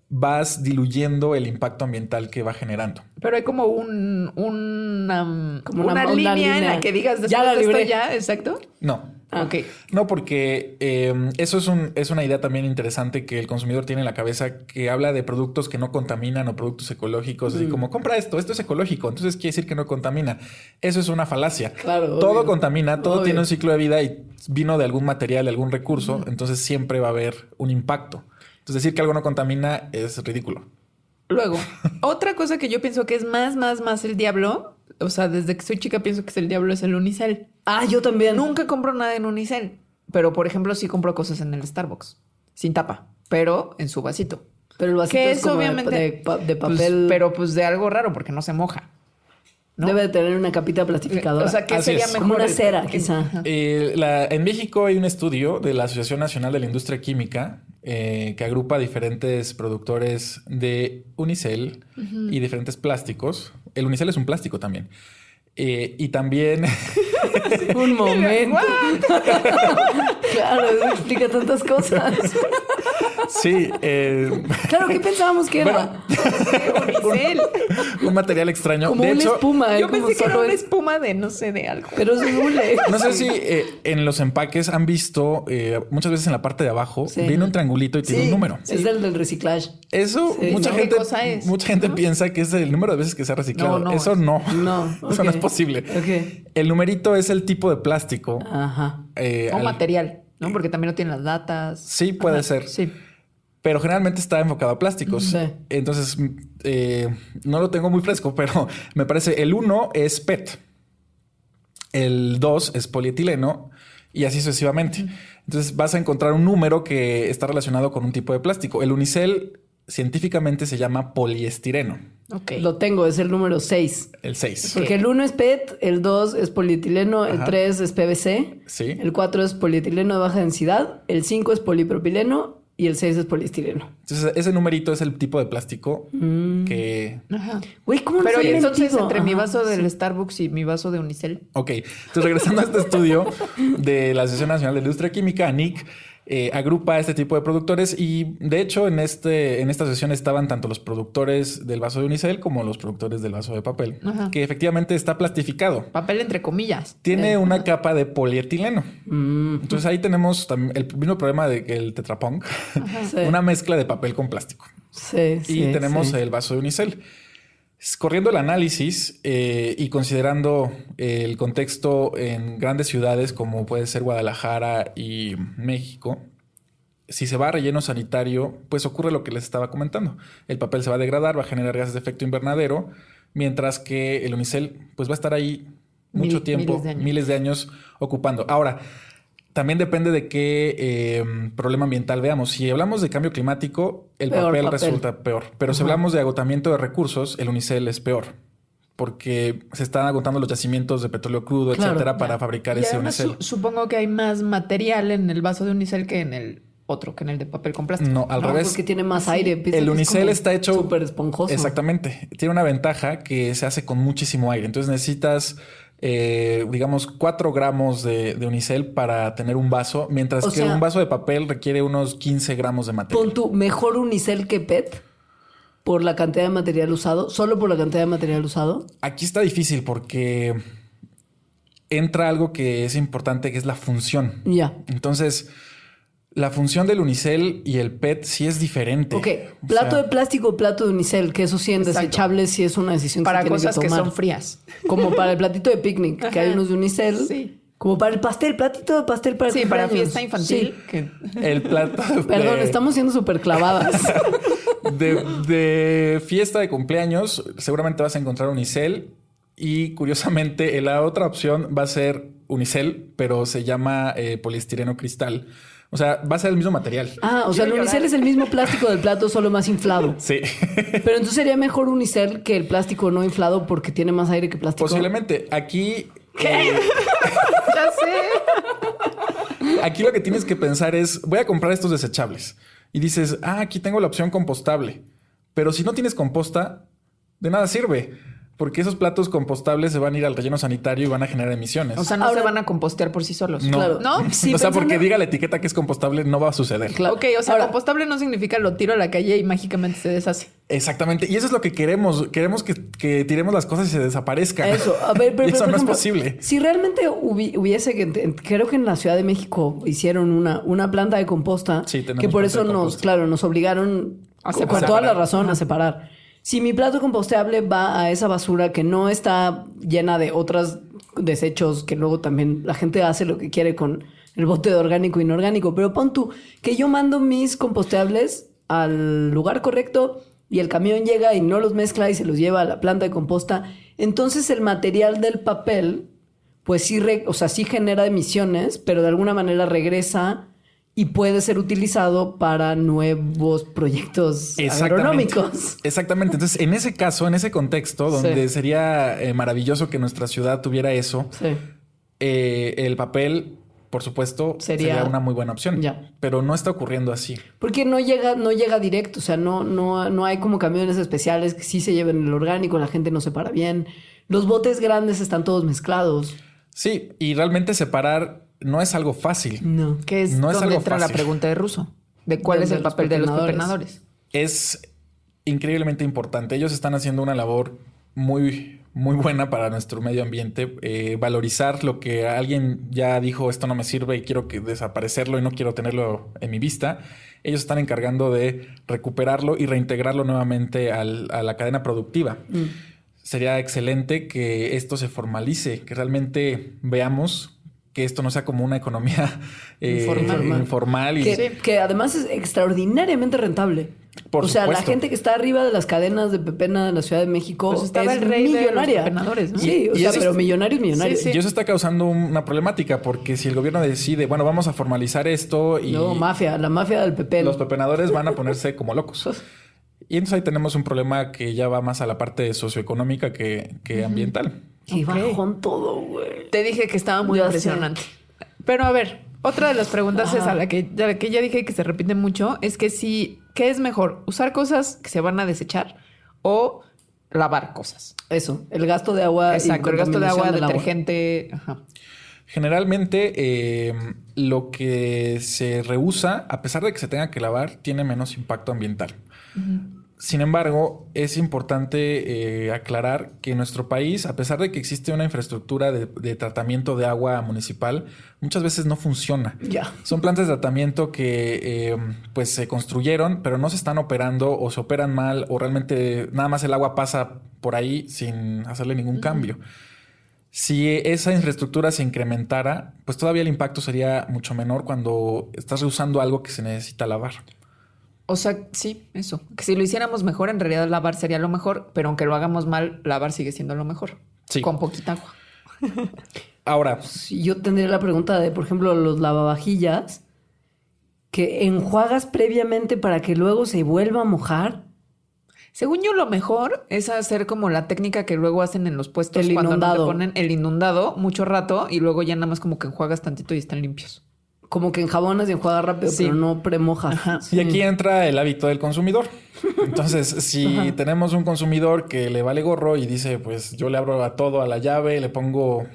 vas diluyendo el impacto ambiental que va generando. Pero hay como un, una, Como una, una- una línea, en la que digas después Ya la de esto ya, exacto. No. Ah. Ok. No, porque eh, eso es, un, es una idea también interesante que el consumidor tiene en la cabeza que habla de productos que no contaminan o productos ecológicos, así como compra esto, esto es ecológico, entonces quiere decir que no contamina. Eso es una falacia. Claro, Todo obvio. contamina, todo Obvio. tiene un ciclo de vida y vino de algún material, de algún recurso, entonces siempre va a haber un impacto. Entonces decir que algo no contamina es ridículo. Luego, <laughs> otra cosa que yo pienso que es más, más, más el diablo. O sea, desde que soy chica pienso que es el diablo es el unicel. Ah, yo también. Nunca compro nada en unicel. Pero, por ejemplo, sí compro cosas en el Starbucks. Sin tapa. Pero en su vasito. Pero el vasito Que es es como de- obviamente... de pues, papel. pero pues de algo raro porque no se moja. ¿No? Debe de tener una capita plastificadora. O sea, ¿qué Así sería es. mejor? como una cera, quizá. Eh, la- en México hay un estudio de la Asociación Nacional de la Industria Química eh, que agrupa diferentes productores de unicel y diferentes plásticos. El unicel es un plástico también. Eh, y también <laughs> Un <laughs> momento. <laughs> claro, explica tantas cosas. Sí, eh, Claro, ¿qué pensábamos que era? <laughs> Un material extraño. como de una hecho, espuma. Yo pensé que era una es- espuma de, no sé, de algo. Pero es un hule. no sé si eh, en los empaques han visto eh, muchas veces en la parte de abajo Sí. viene un triangulito y tiene un número. Es el del reciclaje. Eso Sí. mucha ¿No? ¿Qué gente mucha gente piensa que es el número de veces que se ha reciclado. No, no, Eso es- no. No, <laughs> Eso no es posible. El numerito es el tipo de plástico. Ajá. eh, O al- material, ¿no? Porque también no tienen las datas. Sí, puede Ajá, ser. Sí. Pero generalmente está enfocado a plásticos. Sí. Entonces, mm, eh, no lo tengo muy fresco, <laughs> pero me parece el 1 es PET. El 2 es polietileno y así sucesivamente. Entonces vas a encontrar un número que está relacionado con un tipo de plástico. El unicel científicamente se llama poliestireno, Ok. Lo tengo, es el número 6. el 6. Porque el 1 es PET, el 2 es polietileno, el Ajá. 3 es PVC, Sí. el 4 es polietileno de baja densidad, el 5 es polipropileno y el 6 es poliestireno. Entonces, ese numerito es el tipo de plástico Mm. que Ajá. Güey, ¿cómo Pero entonces entre mi vaso sí. del Starbucks y mi vaso de Unicel. Ok, entonces regresando a este estudio de la Asociación Nacional de Industria Química, ANIC, eh, agrupa este tipo de productores y de hecho en, este, en esta sesión estaban tanto los productores del vaso de unicel como los productores del vaso de papel, Ajá. que efectivamente está plastificado. Papel entre comillas. Tiene una capa de polietileno. Mm, Entonces ahí tenemos también el mismo problema de que el tetrapong, sí. <laughs> una mezcla de papel con plástico. Sí, sí, y tenemos sí. el vaso de unicel. Corriendo el análisis eh, y considerando eh, el contexto en grandes ciudades como puede ser Guadalajara y México, si se va a relleno sanitario, pues ocurre lo que les estaba comentando. El papel se va a degradar, va a generar gases de efecto invernadero, mientras que el unicel pues va a estar ahí mucho Mil- tiempo, miles de años. miles de años ocupando. Ahora, también depende de qué eh, problema ambiental veamos. Si hablamos de cambio climático, el Peor papel, papel. resulta peor. Pero si hablamos de agotamiento de recursos, el unicel es peor. Porque se están agotando los yacimientos de petróleo crudo, Claro, etcétera, para Ya. fabricar Y ese además unicel. su- supongo que hay más material en el vaso de Unicel que en el otro, que en el de papel con plástico. No, al No, revés. porque tiene más aire. piensa El es unicel como está hecho súper esponjoso. Exactamente. Tiene una ventaja que se hace con muchísimo aire. Entonces necesitas, eh, digamos, 4 gramos de, de unicel para tener un vaso, mientras O que sea- un vaso de papel requiere unos 15 gramos de material. Pon tu mejor unicel que PET por la cantidad de material usado, solo por la cantidad de material usado. Aquí está difícil porque entra algo que es importante, que es la función. Ya. Entonces, la función del unicel y el PET sí es diferente. Ok, O plato sea, de plástico, plato de unicel, que eso sí en Exacto. desechables sí es una decisión Para que se tiene cosas que que, tomar. son frías. Como para el platito de picnic, que hay unos de unicel. Sí. Como para el pastel, platito de pastel para Sí, para fiesta infantil. que- El plato <laughs> de, Perdón, estamos siendo súper clavadas. <laughs> de, de fiesta de cumpleaños, seguramente vas a encontrar unicel. Y curiosamente, la otra opción va a ser unicel, pero se llama eh, poliestireno cristal. O sea, va a ser el mismo material. Ah, o sea, el unicel es el mismo plástico del plato, solo más inflado. <laughs> Sí. Pero entonces sería mejor unicel que el plástico no inflado porque tiene más aire que plástico. Posiblemente. Aquí. eh, <laughs> ya sé. Aquí lo que tienes que pensar es, voy a comprar estos desechables. Y dices, ah, aquí tengo la opción compostable. Pero si no tienes composta, de nada sirve. Porque esos platos compostables se van a ir al relleno sanitario y van a generar emisiones. O sea, no Ahora- se van a compostear por sí solos. no. claro. ¿No? Sí, o sea, porque diga la etiqueta que es compostable, no va a suceder. Claro. Ok, o sea, Ahora- compostable no significa lo tiro a la calle y mágicamente se deshace. Exactamente. Y eso es lo que queremos. Queremos que, que tiremos las cosas y se desaparezcan. Eso, a ver, <laughs> pero, y eso pero, no ejemplo, es posible. Si realmente hubi- hubiese creo que en la Ciudad de México hicieron una, una planta de composta, Sí, tenemos que por eso nos, claro, nos obligaron A con toda la razón a separar. Si mi plato compostable va a esa basura que no está llena de otros desechos que luego también la gente hace lo que quiere con el bote de orgánico e inorgánico, pero pon tú que yo mando mis compostables al lugar correcto y el camión llega y no los mezcla y se los lleva a la planta de composta, entonces el material del papel pues sí, o sea, sí genera emisiones, pero de alguna manera regresa y puede ser utilizado para nuevos proyectos agronómicos. Exactamente. Entonces, en ese caso, en ese contexto, donde Sí. sería eh, maravilloso que nuestra ciudad tuviera eso, Sí. eh, el papel, por supuesto, Sería- sería, una muy buena opción. Ya. Pero no está ocurriendo así. Porque no llega, no llega directo, o sea, no, no, no hay como camiones especiales que sí se lleven el orgánico, la gente no separa bien. Los botes grandes están todos mezclados. Sí, y realmente separar no es algo fácil. No. Que es No es donde algo entra la pregunta de Ruso. De cuál es el papel de los pepenadores. Es increíblemente importante. Ellos están haciendo una labor muy, muy buena para nuestro medio ambiente. Eh, valorizar lo que alguien ya dijo, esto no me sirve y quiero que desaparecerlo y no quiero tenerlo en mi vista. Ellos están encargando de recuperarlo y reintegrarlo nuevamente al- a la cadena productiva. Sería excelente que esto se formalice, que realmente veamos que esto no sea como una economía <laughs> eh, Informal. informal y Que, que además es extraordinariamente rentable. Por o sea, la gente que está arriba de las cadenas de pepena de la Ciudad de México Pues estaba es el rey de los millonaria. ¿no? Sí, o Y sea, pero millonarios, millonarios. Sí, Y eso está causando una problemática porque si el gobierno decide, bueno, vamos a formalizar esto y No, mafia, la mafia del pepén. los pepenadores van a ponerse como locos. <laughs> Y entonces ahí tenemos un problema que ya va más a la parte socioeconómica que, que ambiental. Y Ok. bajón todo, güey. Te dije que estaba muy impresionante. Pero a ver, otra de las preguntas es a la que, a la que ya dije que se repite mucho, es que si, ¿qué es mejor? ¿Usar cosas que se van a desechar o lavar cosas? Eso, el gasto de agua. y Exacto, el gasto de agua, del detergente. Ajá. Generalmente eh, lo que se reusa, a pesar de que se tenga que lavar, tiene menos impacto ambiental. Sin embargo, es importante eh, aclarar que en nuestro país, a pesar de que existe una infraestructura de, de tratamiento de agua municipal, muchas veces no funciona. Ya. Son plantas de tratamiento que eh, pues se construyeron, pero no se están operando o se operan mal o realmente nada más el agua pasa por ahí sin hacerle ningún cambio. Si esa infraestructura se incrementara, pues todavía el impacto sería mucho menor cuando estás reusando algo que se necesita lavar. O sea, sí, eso. Que si lo hiciéramos mejor, en realidad lavar sería lo mejor, pero aunque lo hagamos mal, lavar sigue siendo lo mejor. Sí. Con poquita agua. Ahora, Si yo tendría la pregunta de, por ejemplo, los lavavajillas, que enjuagas previamente para que luego se vuelva a mojar. Según yo, lo mejor es hacer como la técnica que luego hacen en los puestos El cuando no te ponen el inundado mucho rato y luego ya nada más como que enjuagas tantito y están limpios. Como que enjabonas y enjuagas rápido, Sí. pero no premojas. Ajá. y aquí entra el hábito del consumidor. Entonces, si tenemos un consumidor que le vale gorro y dice, pues yo le abro a todo a la llave, le pongo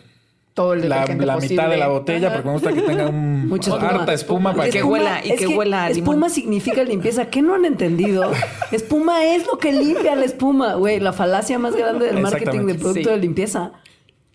Todo el la, mitad de la botella, Ajá. porque me gusta que tenga un, Mucha espuma. harta espuma para Y que que huela- y es que huela a limón. Espuma significa limpieza. ¿Qué no han entendido? espuma es lo que limpia la espuma. Güey, la falacia más grande del marketing de producto Sí. de limpieza.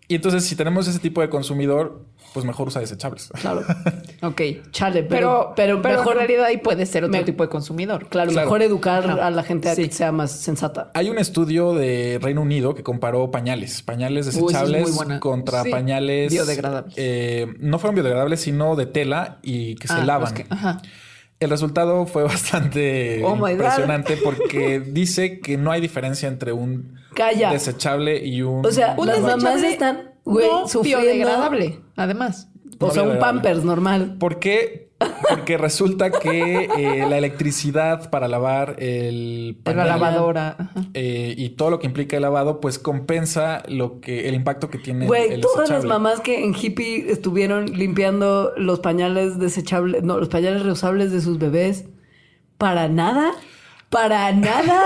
Y entonces, si tenemos ese tipo de consumidor, pues mejor usa desechables. Claro. <laughs> Ok. Chale, Pero, pero, pero, pero, mejor, en realidad ahí puede ser otro me- tipo de consumidor. claro, Claro. mejor educar a la gente a Sí. que sea más sensata. Hay un estudio de Reino Unido que comparó pañales, pañales Uy, esa es desechables contra Sí. pañales Biodegradables. eh, no fueron biodegradables, sino de tela y que se Ah, lavan. los que- ajá. El resultado fue bastante <laughs> Oh impresionante <laughs> porque dice que no hay diferencia entre un Calla. desechable y un. O sea, Un las mamás están, güey, no sufriendo. biodegradable, además. O sea, un pampers normal. ¿Por qué? Porque resulta que eh, la electricidad para lavar el la lavadora. Eh, y todo lo que implica el lavado, pues compensa lo que el impacto que tiene Güey, el todas las mamás que en hippie estuvieron limpiando los pañales desechables, no, los pañales reusables de sus bebés, para nada, para nada.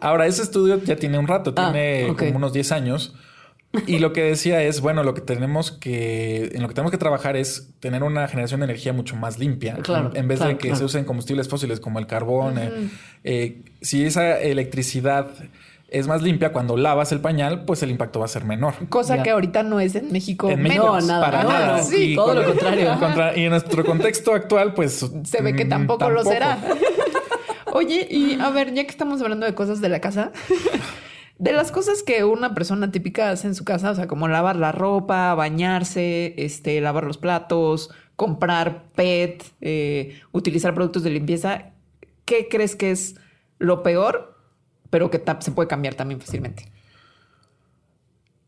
Ahora, ese estudio ya tiene un rato, Ah, tiene como unos 10 años. Y lo que decía es, bueno, lo que tenemos que, en lo que tenemos que trabajar es tener una generación de energía mucho más limpia. Claro, En vez claro, de que claro. se usen combustibles fósiles como el carbón. eh, eh, si esa electricidad es más limpia cuando lavas el pañal, pues el impacto va a ser menor. Cosa Ya. que ahorita no es en México. En menos. México, No, nada, para nada. sí, todo lo contrario. <laughs> contra- y en nuestro contexto actual, pues... Se ve que mm, tampoco, lo será. <laughs> Oye, y a ver, ya que estamos hablando de cosas de la casa, <laughs> de las cosas que una persona típica hace en su casa, o sea, como lavar la ropa, bañarse, este, lavar los platos, comprar PET, eh, utilizar productos de limpieza, ¿qué crees que es lo peor, pero que se puede cambiar también fácilmente?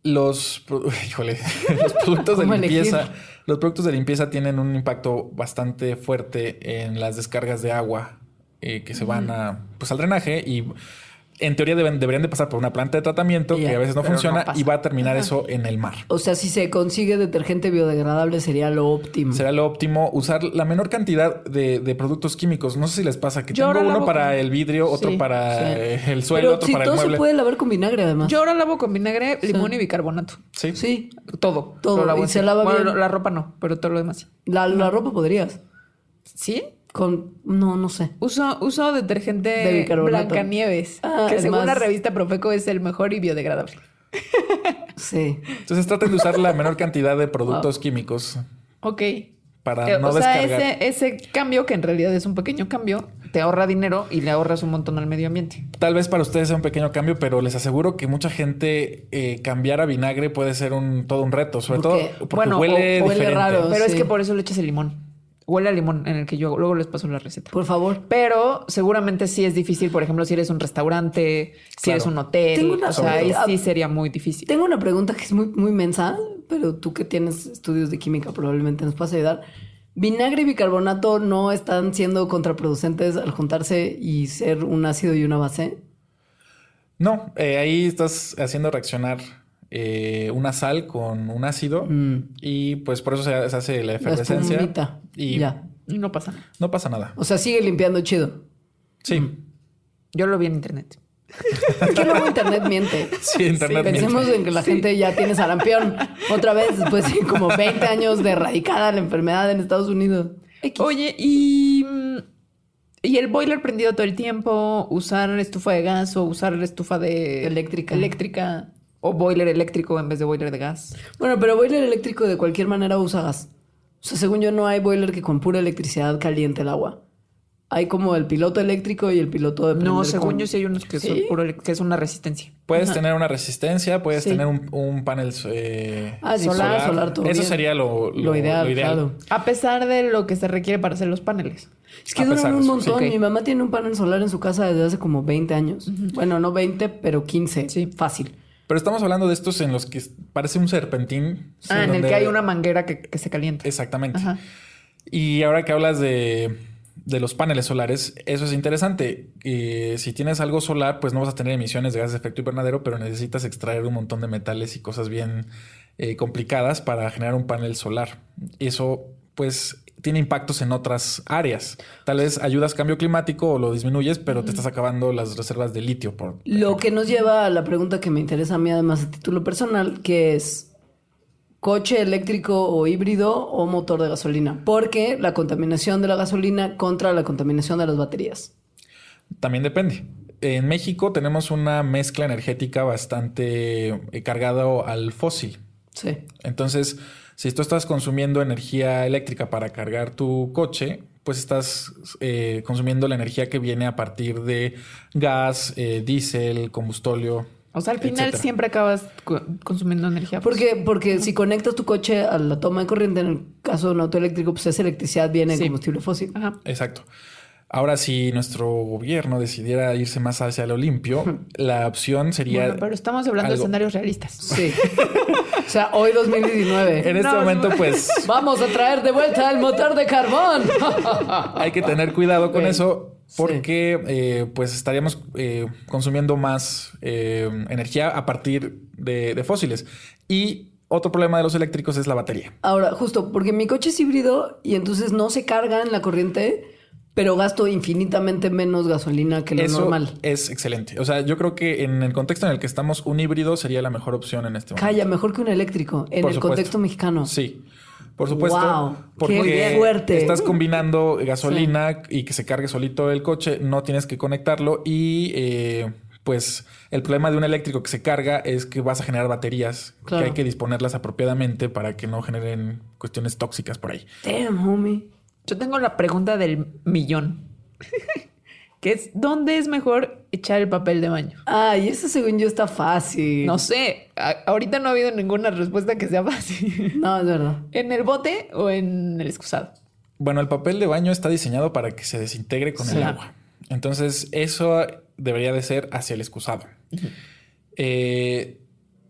Los, <laughs> híjole, los productos de ¿Cómo limpieza, elegir? los productos de limpieza tienen un impacto bastante fuerte en las descargas de agua eh, que se van a, pues, al drenaje y en teoría deben- deberían de pasar por una planta de tratamiento que a veces no funciona y va a terminar eso en el mar. O sea, si se consigue detergente biodegradable sería lo óptimo. Será lo óptimo usar la menor cantidad de, de productos químicos. No sé si les pasa que Yo tengo uno para con- el vidrio, otro Sí, para sí. el suelo, Pero otro si para el todo se mueble. puede lavar con vinagre además. Yo ahora lavo con vinagre, limón y bicarbonato. Sí. Sí, Todo. Todo, lo lavo y así. se lava Bueno, bien. La ropa no, pero todo lo demás la ropa podrías. ¿Sí? Con, no, no sé. Uso, uso detergente De bicarbonato. Blancanieves, Ah, que según más- la revista Profeco es el mejor y biodegradable. <laughs> Sí. Entonces traten de usar la menor cantidad de productos químicos Ok. para Eh, no o sea, descargar. ese, ese cambio, que en realidad es un pequeño cambio, te ahorra dinero y le ahorras un montón al medio ambiente. Tal vez para ustedes sea un pequeño cambio, pero les aseguro que mucha gente eh, cambiar a vinagre puede ser un todo un reto, sobre todo porque Bueno, huele, o- huele diferente. raro. Pero es que por eso le echas el limón. Huele a limón en el que yo luego les paso la receta. Por favor. Pero seguramente sí es difícil, por ejemplo, si eres un restaurante, si Claro. eres un hotel, Tengo una o sea, ahí sí sería muy difícil. Tengo una pregunta que es muy, muy mensa, pero tú que tienes estudios de química probablemente nos puedas ayudar. ¿Vinagre y bicarbonato no están siendo contraproducentes al juntarse y ser un ácido y una base? No, eh, ahí estás haciendo reaccionar eh, una sal con un ácido Mm. y pues por eso se, hace la La efervescencia espumita. Y Ya. Y no pasa nada. no pasa nada. O sea, sigue limpiando chido. Sí, Yo lo vi en internet. <laughs> Es que luego internet miente. sí, internet. miente. Pensemos en que la gente ya tiene sarampión otra vez después de como 20 años de erradicada la enfermedad en Estados Unidos. X. Oye, y, mm, y el boiler prendido todo el tiempo, usar estufa de gas o usar estufa de Eléctrica. eléctrica o boiler eléctrico en vez de boiler de gas. Bueno, pero boiler eléctrico de cualquier manera usa gas. O sea, según yo no hay boiler que con pura electricidad caliente el agua. Hay como el piloto eléctrico y el piloto de No, según con- yo sí hay unos que, son puro que es una resistencia. Puedes tener una resistencia, puedes Sí. tener un, un panel eh, Ah, sí, solar, solar, todo Eso bien. sería lo, Lo ideal, claro. A pesar de lo que se requiere para hacer los paneles. Es que duran un montón. Mi mamá tiene un panel solar en su casa desde hace como 20 años. Bueno, no 20, pero 15. Sí. Fácil. Pero estamos hablando de estos en los que parece un serpentín. ah, en el que hay una manguera que, que se calienta. Exactamente. Ajá. Y ahora que hablas de, de los paneles solares, eso es interesante. Eh, si tienes algo solar, pues no vas a tener emisiones de gases de efecto invernadero, pero necesitas extraer un montón de metales y cosas bien eh, complicadas para generar un panel solar. Eso, pues, tiene impactos en otras áreas. Tal vez ayudas cambio climático o lo disminuyes, pero te estás acabando las reservas de litio. Por, Lo que nos lleva a la pregunta que me interesa a mí, además a título personal, que es coche eléctrico o híbrido o motor de gasolina. Porque la contaminación de la gasolina contra la contaminación de las baterías. También depende. En México tenemos una mezcla energética bastante eh, cargada al fósil. Sí. Entonces, si tú estás consumiendo energía eléctrica para cargar tu coche, pues estás eh, consumiendo la energía que viene a partir de gas, eh, diésel, combustóleo. O sea, al final etcétera. siempre acabas co- consumiendo energía. Porque, porque si conectas tu coche a la toma de corriente, en el caso de un auto eléctrico, pues esa electricidad viene Sí. de combustible fósil. Ajá. Exacto. Ahora, si nuestro gobierno decidiera irse más hacia lo limpio, <laughs> la opción sería. Bueno, pero estamos hablando de escenarios realistas. Sí. <laughs> o sea, hoy 2019. En este No, momento, no. pues <laughs> Vamos a traer de vuelta el motor de carbón. hay que tener cuidado con eso porque eh, pues estaríamos eh, consumiendo más eh, energía a partir de, de fósiles. Y otro problema de los eléctricos es la batería. Ahora, justo, porque mi coche es híbrido y entonces no se carga en la corriente, pero gasto infinitamente menos gasolina que lo Eso normal. es excelente. O sea, yo creo que en el contexto en el que estamos, un híbrido sería la mejor opción en este momento. Calla, mejor que un eléctrico en Por el supuesto. contexto mexicano. Sí. Por supuesto, Wow, porque fuerte. estás combinando gasolina y que se cargue solito el coche, no tienes que conectarlo y eh, pues el problema de un eléctrico que se carga es que vas a generar baterías Claro. que hay que disponerlas apropiadamente para que no generen cuestiones tóxicas por ahí. Damn, homie. Yo tengo la pregunta del millón. <laughs> que es, ¿dónde es mejor echar el papel de baño? Ay, eso según yo está fácil. No sé. A- ahorita no ha habido ninguna respuesta que sea fácil. No, es verdad. ¿En el bote o en el excusado? Bueno, el papel de baño está diseñado para que se desintegre con Sí. el agua. Entonces, eso debería de ser hacia el excusado. Eh,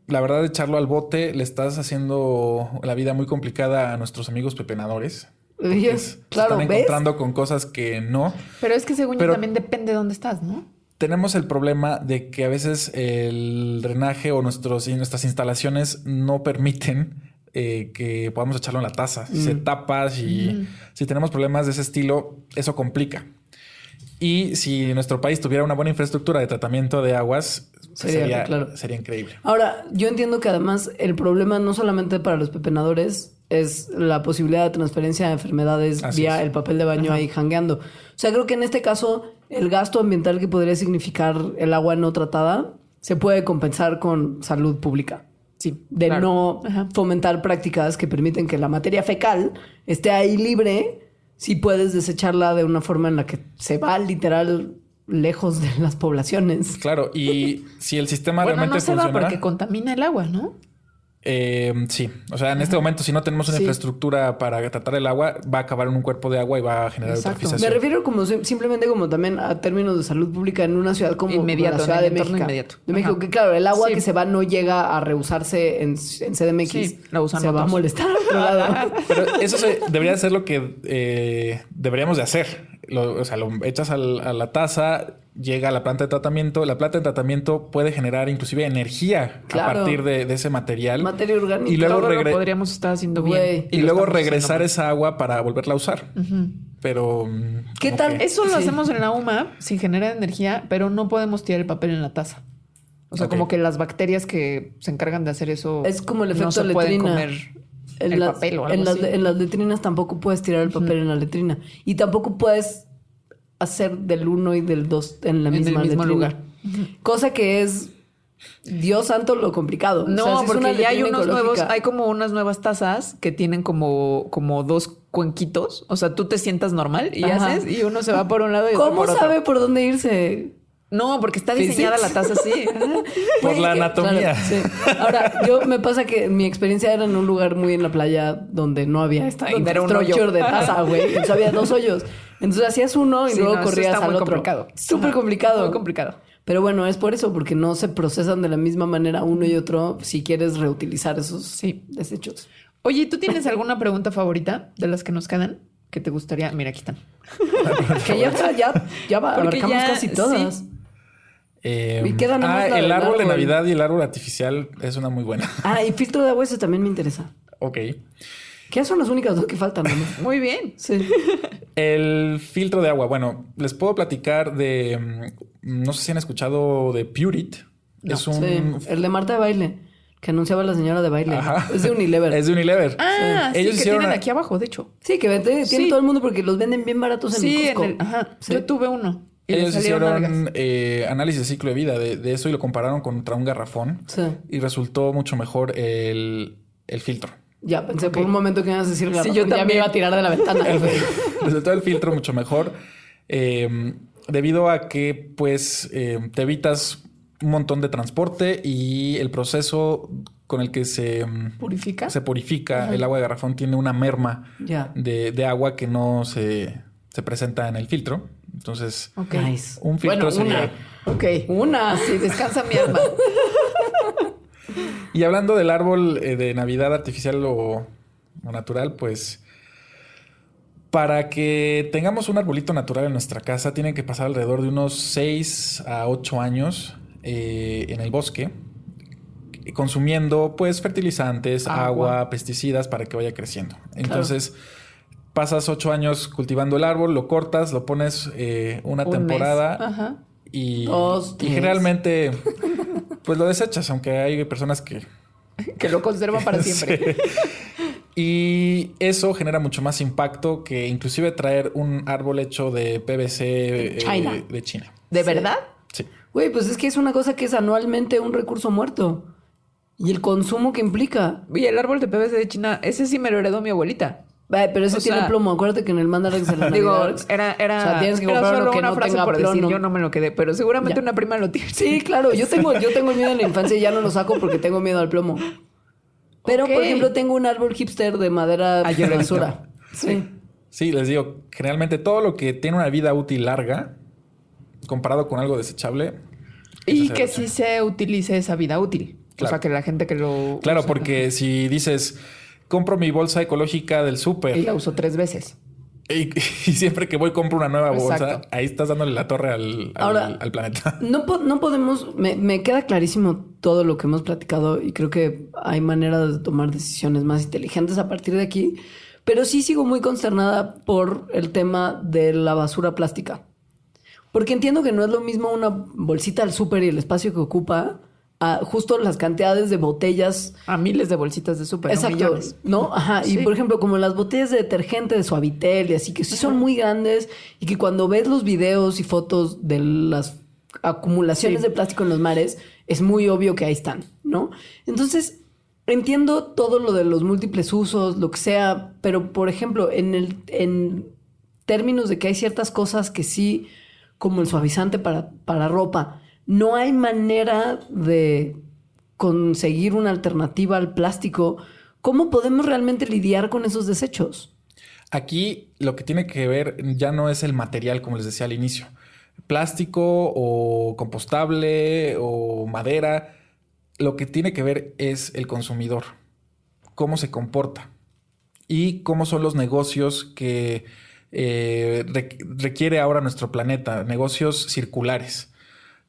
la verdad, echarlo al bote le estás haciendo la vida muy complicada a nuestros amigos pepenadores. Es- claro, se están ¿ves? encontrando con cosas que no. Pero es que según Pero- yo también depende de dónde estás, ¿no? Tenemos el problema de que a veces el drenaje o nuestros, y nuestras instalaciones no permiten eh, que podamos echarlo en la taza. Si Mm. se tapa, si, si tenemos problemas de ese estilo, eso complica. Y si nuestro país tuviera una buena infraestructura de tratamiento de aguas, pues Sería, sería, claro. sería increíble. Ahora, yo entiendo que además el problema no solamente para los pepenadores es la posibilidad de transferencia de enfermedades Así vía es. el papel de baño ahí jangueando. O sea, creo que en este caso el gasto ambiental que podría significar el agua no tratada se puede compensar con salud pública. Sí. De claro. no Ajá. fomentar prácticas que permiten que la materia fecal esté ahí libre si puedes desecharla de una forma en la que se va literal lejos de las poblaciones. Claro, y si el sistema Bueno, realmente no se va funcionara... porque contamina el agua, ¿no? Eh, sí, o sea, en este momento, si no tenemos una Sí. infraestructura para tratar el agua, va a acabar en un cuerpo de agua y va a generar eutrofización. Me refiero como sim- simplemente como también a términos de salud pública en una ciudad como Inmediato, la Ciudad en de el México. inmediato. De México, Ajá. que claro, el agua Sí. que se va no llega a rehusarse en, en CDMX. Sí, la usan se va a molestar. Pero eso se- debería ser lo que eh, deberíamos de hacer. Lo- o sea, lo echas al- a la taza, llega a la planta de tratamiento. La planta de tratamiento puede generar inclusive energía Claro. a partir de, de ese material. Materia orgánica. Y luego Todo lo regre- podríamos estar haciendo bien. y luego regresar esa agua para volverla a usar. Pero... ¿Qué tal? que-. Eso lo Sí. hacemos en la UMA si genera energía, pero no podemos tirar el papel en la taza. O sea, como que las bacterias que se encargan de hacer eso Es como el no efecto se pueden letrina. comer En el las, papel o algo en, las, en las letrinas tampoco puedes tirar el papel en la letrina. Y tampoco puedes hacer del uno y del dos en la En el misma mismo letrina. lugar. Cosa que es, Dios santo, lo complicado. No, O sea, si es porque ya hay unos nuevos, hay como unas nuevas tazas que tienen como, como dos cuenquitos. O sea, tú te sientas normal y Ajá. haces, y uno se va por un lado y otro ¿Cómo por otro. sabe por dónde irse? No, porque está diseñada ¿Physics? la taza así. <laughs> Por la anatomía. claro, sí. Ahora, yo me pasa que mi experiencia era en un lugar muy en la playa donde no había esta Donde era un infrastructure hoyo. de taza, güey. Entonces había dos hoyos. Entonces hacías uno y Sí, luego no, corrías está al muy otro. complicado. Súper complicado. Muy complicado. Pero bueno, es por eso, porque no se procesan de la misma manera uno y otro si quieres reutilizar esos Sí. desechos. Oye, ¿tú tienes alguna pregunta favorita de las que nos quedan? Que te gustaría. Mira, aquí están. <laughs> Que ya, ya, ya abarcamos ya, casi todas. sí. Eh, Y queda nada más ah, el árbol de. Navidad y el árbol artificial es una muy buena. Ah, y filtro de agua, eso también me interesa. ok. Ya son las únicas dos que faltan, ¿no? <laughs> Muy bien. Sí. El filtro de agua. Bueno, les puedo platicar de. mm, No sé si han escuchado de Purit. es un. Sí, el de Marta de baile, que anunciaba la señora de baile. Ajá. Es de Unilever. Es de Unilever. Ah, sí, Ellos que hicieron tienen aquí abajo, de hecho. Sí, que vende, tiene Sí. todo el mundo porque los venden bien baratos en Sí, el en Costco. el- ajá. Sí. Yo tuve uno. Ellos hicieron eh, análisis de ciclo de vida de, de eso y lo compararon contra un garrafón. Sí. Y resultó mucho mejor el, el filtro. Ya pensé por un momento que ibas a decir Sí, yo ya me también. iba a tirar de la ventana. <laughs> resultó el filtro mucho mejor. eh, debido a que, pues, eh, te evitas un montón de transporte y el proceso con el que se, mm, ¿Purifica? se purifica el agua de garrafón tiene una merma Ya. de, de agua que no se, se presenta en el filtro. Entonces. Nice. un filtro bueno, sería- una. Ok. Una. Sí, descansa mi alma. <laughs> Y hablando del árbol eh, de Navidad artificial o, o natural, pues para que tengamos un arbolito natural en nuestra casa, tienen que pasar alrededor de unos 6 a 8 años eh, en el bosque, consumiendo pues fertilizantes, Agua. agua, pesticidas para que vaya creciendo. Entonces, pasas 8 años cultivando el árbol, lo cortas, lo pones eh, una Un temporada Ajá. y, Dos, y generalmente <laughs> pues lo desechas, aunque hay personas que Que lo conservan para <laughs> siempre. y eso genera mucho más impacto que inclusive traer un árbol hecho de PVC eh, de China. ¿De verdad? Sí. Güey, pues es que es una cosa que es anualmente un recurso muerto. Y el consumo que implica. Y el árbol de PVC de China, ese sí me lo heredó mi abuelita. Ay, pero ese O tiene sea- plomo. Acuérdate que en el Mandarax de la <laughs> Digo, Navidad- era, era, O sea, tienes que era comprar solo uno que una no frase tenga por decir, plomo. yo no me lo quedé, pero seguramente Ya. una prima lo tiene. Sí, claro. Yo tengo, yo tengo mío en la infancia y ya no lo saco porque tengo miedo al plomo. Pero, por ejemplo, tengo un árbol hipster de madera Ah, he visto. basura. Sí. Sí, les digo, generalmente todo lo que tiene una vida útil larga, comparado con algo desechable. Y que sí se utilice esa vida útil. O sea, que la gente que lo. Claro, usa- porque si dices, compro mi bolsa ecológica del Y súper la usó tres veces. y, <laughs> y siempre que voy compro una nueva bolsa, ahí estás dándole la torre al, al- Ahora- al planeta. <laughs> No, no podemos, me, me queda clarísimo todo lo que hemos platicado y creo que hay maneras de tomar decisiones más inteligentes a partir de aquí, pero sí sigo muy consternada por el tema de la basura plástica. Porque entiendo que no es lo mismo una bolsita al súper y el espacio que ocupa a justo las cantidades de botellas A miles de bolsitas de súper. Exacto. ¿no? Ajá. Y por ejemplo, como las botellas de detergente de Suavitel y así, que sí son muy grandes y que cuando ves los videos y fotos de las acumulaciones Sí. de plástico en los mares, es muy obvio que ahí están, ¿no? Entonces, entiendo todo lo de los múltiples usos, lo que sea, pero por ejemplo, en el, en términos de que hay ciertas cosas que sí, como el suavizante para, para ropa, no hay manera de conseguir una alternativa al plástico. ¿Cómo podemos realmente lidiar con esos desechos? Aquí lo que tiene que ver ya no es el material, como les decía al inicio. Plástico o compostable o madera. Lo que tiene que ver es el consumidor. Cómo se comporta. Y cómo son los negocios que eh, re- requiere ahora nuestro planeta. Negocios circulares.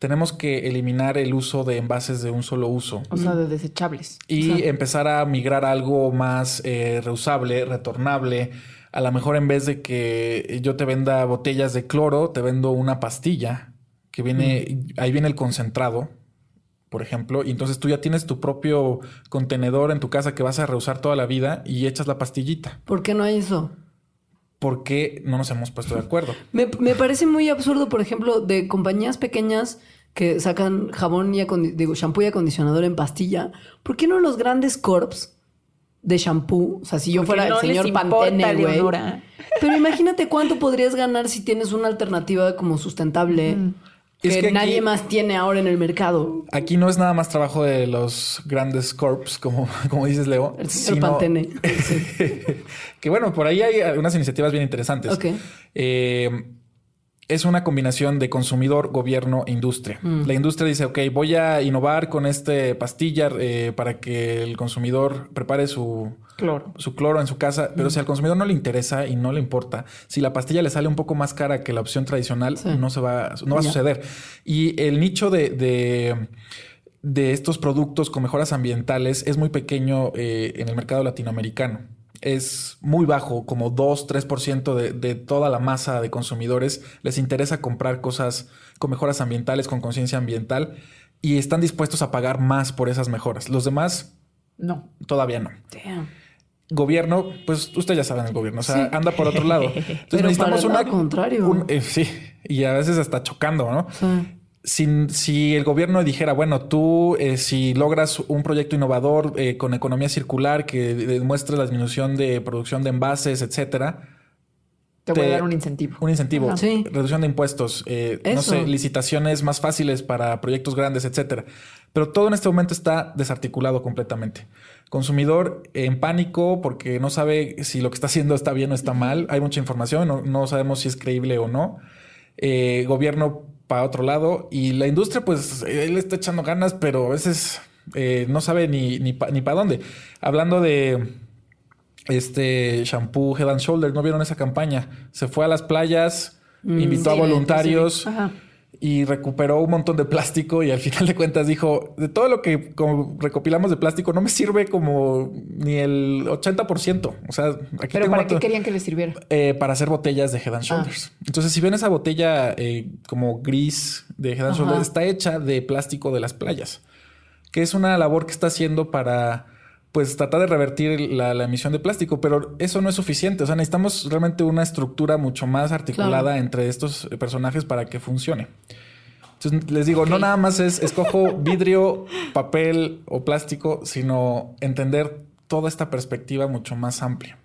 Tenemos que eliminar el uso de envases de un solo uso O sea, de desechables. y empezar a migrar a algo más eh, reusable, retornable. A lo mejor en vez de que yo te venda botellas de cloro, te vendo una pastilla que viene, ahí viene el concentrado, por ejemplo, y entonces tú ya tienes tu propio contenedor en tu casa que vas a reusar toda la vida y echas la pastillita. ¿Por qué no hay eso? ¿Por qué no nos hemos puesto de acuerdo? Me, me parece muy absurdo, por ejemplo, de compañías pequeñas que sacan jabón y digo, shampoo y acondicionador en pastilla. ¿Por qué no los grandes corps de shampoo? O sea, si yo Porque fuera no el señor Pantene, güey. Pero imagínate cuánto podrías ganar si tienes una alternativa como sustentable que, Es que aquí- nadie más tiene ahora en el mercado. Aquí no es nada más trabajo de los grandes corps, como, <laughs> como dices, Leo. El señor sino- Pantene. <laughs> que bueno, por ahí hay algunas iniciativas bien interesantes. Ok. Eh, es una combinación de consumidor, gobierno e industria. Mm. La industria dice, ok, voy a innovar con este pastilla eh, para que el consumidor prepare su, Cloro. su cloro en su casa, pero si al consumidor no le interesa y no le importa, si la pastilla le sale un poco más cara que la opción tradicional, Sí. no se va, no va a suceder. Y el nicho de, de, de estos productos con mejoras ambientales es muy pequeño eh, en el mercado latinoamericano. Es muy bajo, como 2-3% de, de toda la masa de consumidores les interesa comprar cosas con mejoras ambientales, con conciencia ambiental y están dispuestos a pagar más por esas mejoras. Los demás No. todavía no Damn. gobierno, pues usted ya saben el gobierno, o sea, anda por otro lado. <laughs> Entonces Pero necesitamos para el una contrario. un- eh, sí, y a veces hasta chocando, ¿no? Sí. Si, si el gobierno dijera, bueno, tú eh, si logras un proyecto innovador eh, con economía circular que demuestre la disminución de producción de envases, etcétera, Te voy Te- a dar un incentivo. un incentivo, Ajá. Sí. reducción de impuestos, eh, no sé, licitaciones más fáciles para proyectos grandes, etcétera. Pero todo en este momento está desarticulado completamente. Consumidor en pánico porque no sabe si lo que está haciendo está bien o está mal. Hay mucha información, no, no sabemos si es creíble o no. eh, gobierno para otro lado y la industria pues él está echando ganas, pero a veces eh, no sabe ni, ni para dónde. Hablando de este shampoo Head and Shoulders, ¿no vieron esa campaña? Se fue a las playas, mm, invitó a voluntarios. Y recuperó un montón de plástico y al final de cuentas dijo, de todo lo que recopilamos de plástico no me sirve como ni el 80%. O sea, aquí ¿Pero para qué querían que le sirviera? Eh, para hacer botellas de Head and ah. Shoulders. Entonces, si ven esa botella eh, como gris de Head and Shoulders, está hecha de plástico de las playas, que es una labor que está haciendo para pues tratar de revertir la, emisión de plástico, pero eso no es suficiente. O sea, necesitamos realmente una estructura mucho más articulada entre estos personajes para que funcione. Entonces les digo, no nada más es <laughs> escojo vidrio, papel o plástico, sino entender toda esta perspectiva mucho más amplia.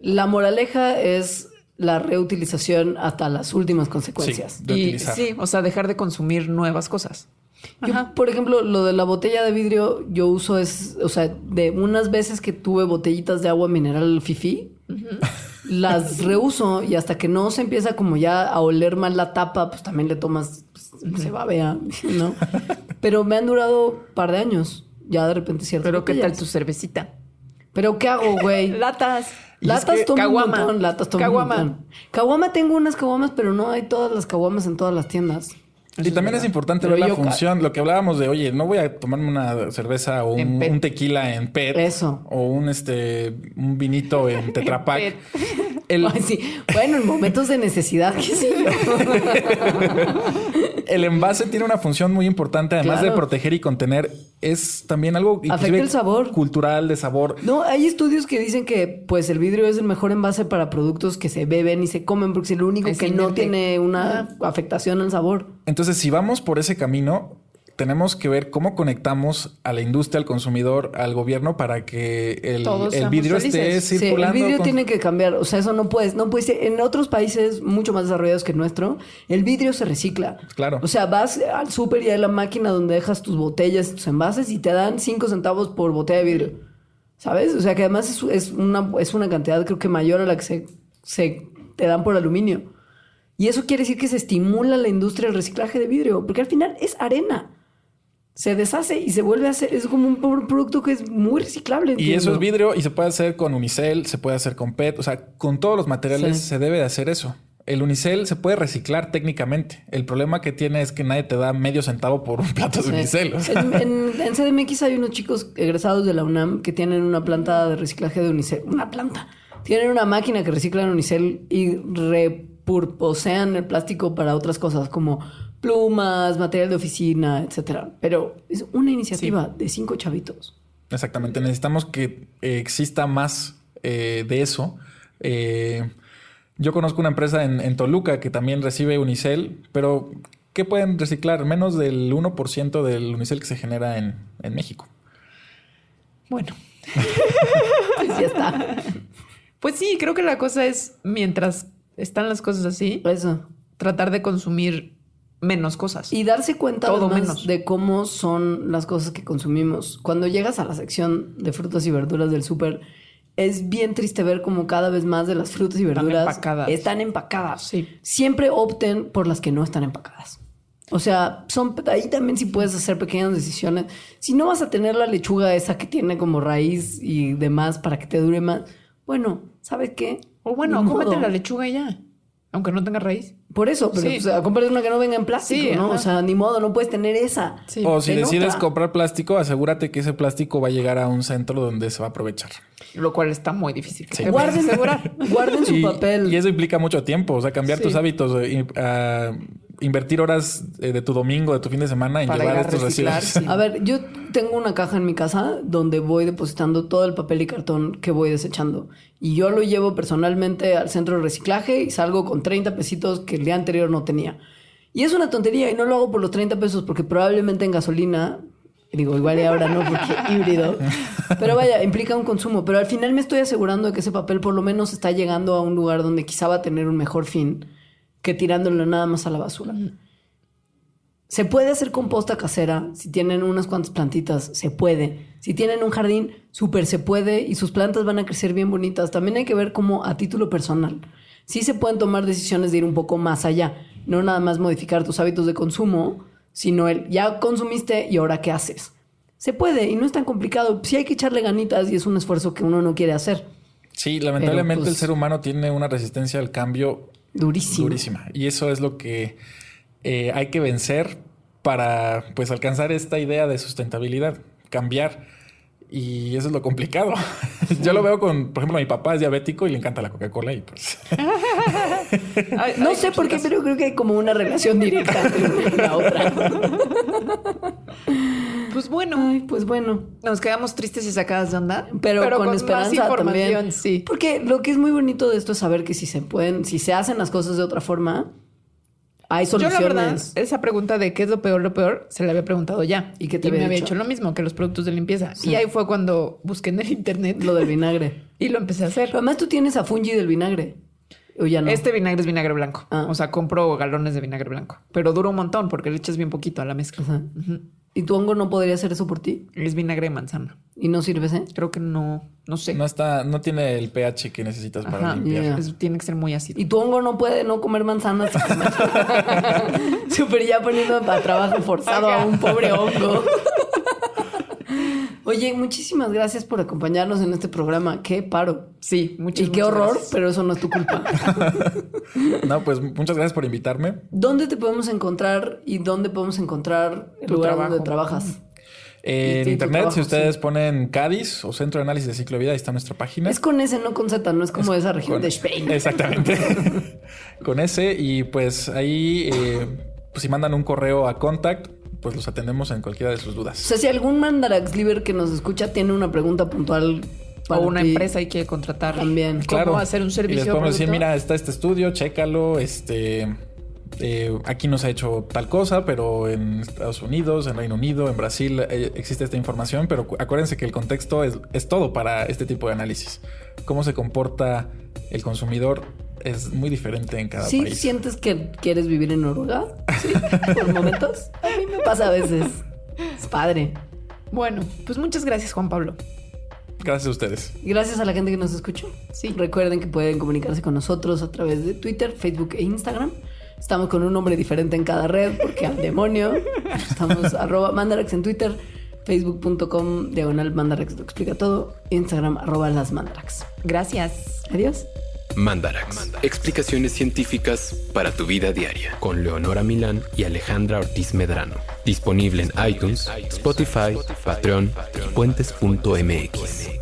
La moraleja es la reutilización hasta las últimas consecuencias. y, sí, o sea, dejar de consumir nuevas cosas. Yo, por ejemplo, lo de la botella de vidrio, yo uso es, o sea, de unas veces que tuve botellitas de agua mineral fifi, las reuso y hasta que no se empieza como ya a oler mal la tapa, pues también le tomas, pues, se babea, ¿no? Pero me han durado un par de años, ya de repente cierto. Pero ¿qué tal tu cervecita? ¿Pero qué hago, güey? latas. Latas es tomo un montón, latas tomo caguama. un montón. Caguama tengo unas caguamas, pero no hay todas las caguamas en todas las tiendas. Y también es importante ver la función, lo que hablábamos de, oye, no voy a tomarme una cerveza o un, tequila en PET. Eso. O un este un vinito en <laughs> Tetrapac. <laughs> Bueno, en momentos de necesidad, qué sé <laughs> el envase tiene una función muy importante, además de proteger y contener, es también algo Afecta el sabor. cultural de sabor. No, hay estudios que dicen que pues el vidrio es el mejor envase para productos que se beben y se comen porque es el único que no tiene una afectación al sabor. Entonces, si vamos por ese camino, tenemos que ver cómo conectamos a la industria, al consumidor, al gobierno para que el, vidrio esté circulando. el vidrio tiene que cambiar. O sea, eso no puede, no puede ser. En otros países mucho más desarrollados que el nuestro, el vidrio se recicla. Claro. O sea, vas al súper y hay la máquina donde dejas tus botellas, tus envases y te dan cinco centavos por botella de vidrio. ¿Sabes? O sea, que además es, una, es una cantidad creo que mayor a la que se, se te dan por aluminio. Y eso quiere decir que se estimula la industria del reciclaje de vidrio, porque al final es arena se deshace y se vuelve a hacer. Es como un producto que es muy reciclable. Y eso es vidrio y se puede hacer con unicel, se puede hacer con PET, o sea, con todos los materiales se debe de hacer eso. El unicel se puede reciclar técnicamente. El problema que tiene es que nadie te da medio centavo por un plato de unicel. en, en, CDMX hay unos chicos egresados de la UNAM que tienen una planta de reciclaje de unicel. Una planta. Tienen una máquina que recicla unicel y repurposean el plástico para otras cosas como plumas, material de oficina, etcétera. Pero es una iniciativa de cinco chavitos. Exactamente. Necesitamos que eh, exista más eh, de eso. Eh, yo conozco una empresa en, Toluca que también recibe Unicel, pero ¿qué pueden reciclar? Menos del 1% del Unicel que se genera en, en México. Bueno, <laughs> pues ya está. Pues sí, creo que la cosa es, mientras están las cosas así, eso. tratar de consumir menos cosas. Y darse cuenta Todo menos. de cómo son las cosas que consumimos. Cuando llegas a la sección de frutas y verduras del súper, es bien triste ver cómo cada vez más de las frutas y verduras están empacadas. Están empacadas. Sí. Siempre opten por las que no están empacadas. O sea, son ahí también si puedes hacer pequeñas decisiones. Si no vas a tener la lechuga esa que tiene como raíz y demás para que te dure más, bueno, ¿sabes qué? O bueno, cómete la lechuga ya. Aunque no tenga raíz. Por eso, pero sí. pues, una que no venga en plástico, ¿no? O sea, ni modo, no puedes tener esa. O si decides comprar plástico, asegúrate que ese plástico va a llegar a un centro donde se va a aprovechar. Lo cual está muy difícil. Guarden, guarden su papel. Y eso implica mucho tiempo. O sea, cambiar tus hábitos. Eh, invertir horas eh, de tu domingo, de tu fin de semana en llevar estos residuos. <laughs> A ver, yo tengo una caja en mi casa donde voy depositando todo el papel y cartón que voy desechando. Y yo lo llevo personalmente al centro de reciclaje y salgo con 30 pesitos que el día anterior no tenía. Y es una tontería y no lo hago por los 30 pesos porque probablemente en gasolina, digo, igual y ahora no porque <laughs> híbrido, pero vaya, implica un consumo. Pero al final me estoy asegurando de que ese papel por lo menos está llegando a un lugar donde quizá va a tener un mejor fin que tirándolo nada más a la basura. Se puede hacer composta casera si tienen unas cuantas plantitas, se puede. Si tienen un jardín, súper se puede y sus plantas van a crecer bien bonitas. También hay que ver cómo a título personal. Sí se pueden tomar decisiones de ir un poco más allá. No nada más modificar tus hábitos de consumo, sino el ya consumiste y ahora qué haces. Se puede y no es tan complicado. Sí hay que echarle ganitas y es un esfuerzo que uno no quiere hacer. Sí, lamentablemente pues, el ser humano tiene una resistencia al cambio Durísimo. durísima. Y eso es lo que eh, hay que vencer para pues alcanzar esta idea de sustentabilidad, cambiar. Y eso es lo complicado. <laughs> Yo lo veo con, por ejemplo, mi papá es diabético y le encanta la Coca-Cola y pues... <laughs> Ay, No sé por qué, pero creo que hay como una relación directa entre una y la otra. <laughs> Pues bueno, Ay, pues bueno. nos quedamos tristes y sacadas de onda. Pero, con, más esperanza información, también. sí. Porque lo que es muy bonito de esto es saber que si se pueden, si se hacen las cosas de otra forma, hay Yo la soluciones. verdad, esa pregunta de qué es lo peor, lo peor, se la había preguntado ya. ¿Y qué te me había había dicho? hecho lo mismo que los productos de limpieza. Sí. Y ahí fue cuando busqué en el internet Lo del vinagre. <laughs> y lo empecé a hacer. Pero además tú tienes a Fungi del vinagre. O ya no. Este vinagre es vinagre blanco. Ah. O sea, compro galones de vinagre blanco. Pero dura un montón porque le echas bien poquito a la mezcla. Ajá. ¿Y tu hongo no podría hacer eso por ti? Es vinagre de manzana. ¿Y no sirves, eh? Creo que no, no sé. No está, no tiene el pH que necesitas para Ajá, limpiar. tiene que ser muy ácido. Y tu hongo no puede no comer manzanas. <laughs> Súper ya poniendo a trabajo forzado a un pobre hongo. Oye, muchísimas gracias por acompañarnos en este programa. Qué paro. Sí, muchas Y qué muchas horror, gracias. pero eso no es tu culpa. <laughs> No, pues muchas gracias por invitarme. ¿Dónde te podemos encontrar y dónde podemos encontrar el Tu lugar trabajo. donde trabajas? En Sí, tu internet, trabajo, si ustedes sí. ponen CADIS o Centro de Análisis de Ciclo de Vida, ahí está nuestra página. Es con ese, no con Z, no es como esa región Con- de Spain. <laughs> Exactamente. <laughs> con ese. Y pues ahí, eh, pues si mandan un correo a contact, pues los atendemos en cualquiera de sus O dudas. sea, si algún Mandarax Liver que nos escucha tiene una pregunta puntual O para una ti, empresa y quiere contratar. También. ¿Cómo Claro. hacer un Y les servicio? podemos decir, mira, está este estudio, chécalo, este... eh, aquí no se ha hecho tal cosa, pero en Estados Unidos, en Reino Unido, en Brasil eh, existe esta información, pero cu- acuérdense que el contexto es, es todo para este tipo de análisis. Cómo se comporta el consumidor es muy diferente en cada ¿Sí país. sientes que quieres vivir en Noruega? Sí, por momentos. A mí me pasa a veces. Es padre. Bueno, pues muchas gracias, Juan Pablo. Gracias a ustedes. Gracias a la gente que nos escuchó. Sí. Recuerden que pueden comunicarse con nosotros a través de Twitter, Facebook e Instagram. Estamos con un nombre diferente en cada red porque al demonio. Estamos <laughs> arroba mandarax en Twitter, facebook.com diagonal mandarax lo explica todo, Instagram arroba las mandarax. Gracias. Adiós. Mandarax. Explicaciones científicas para tu vida diaria. Con Leonora Milán y Alejandra Ortiz Medrano. Disponible en iTunes, Spotify, Patreon y puentes.mx.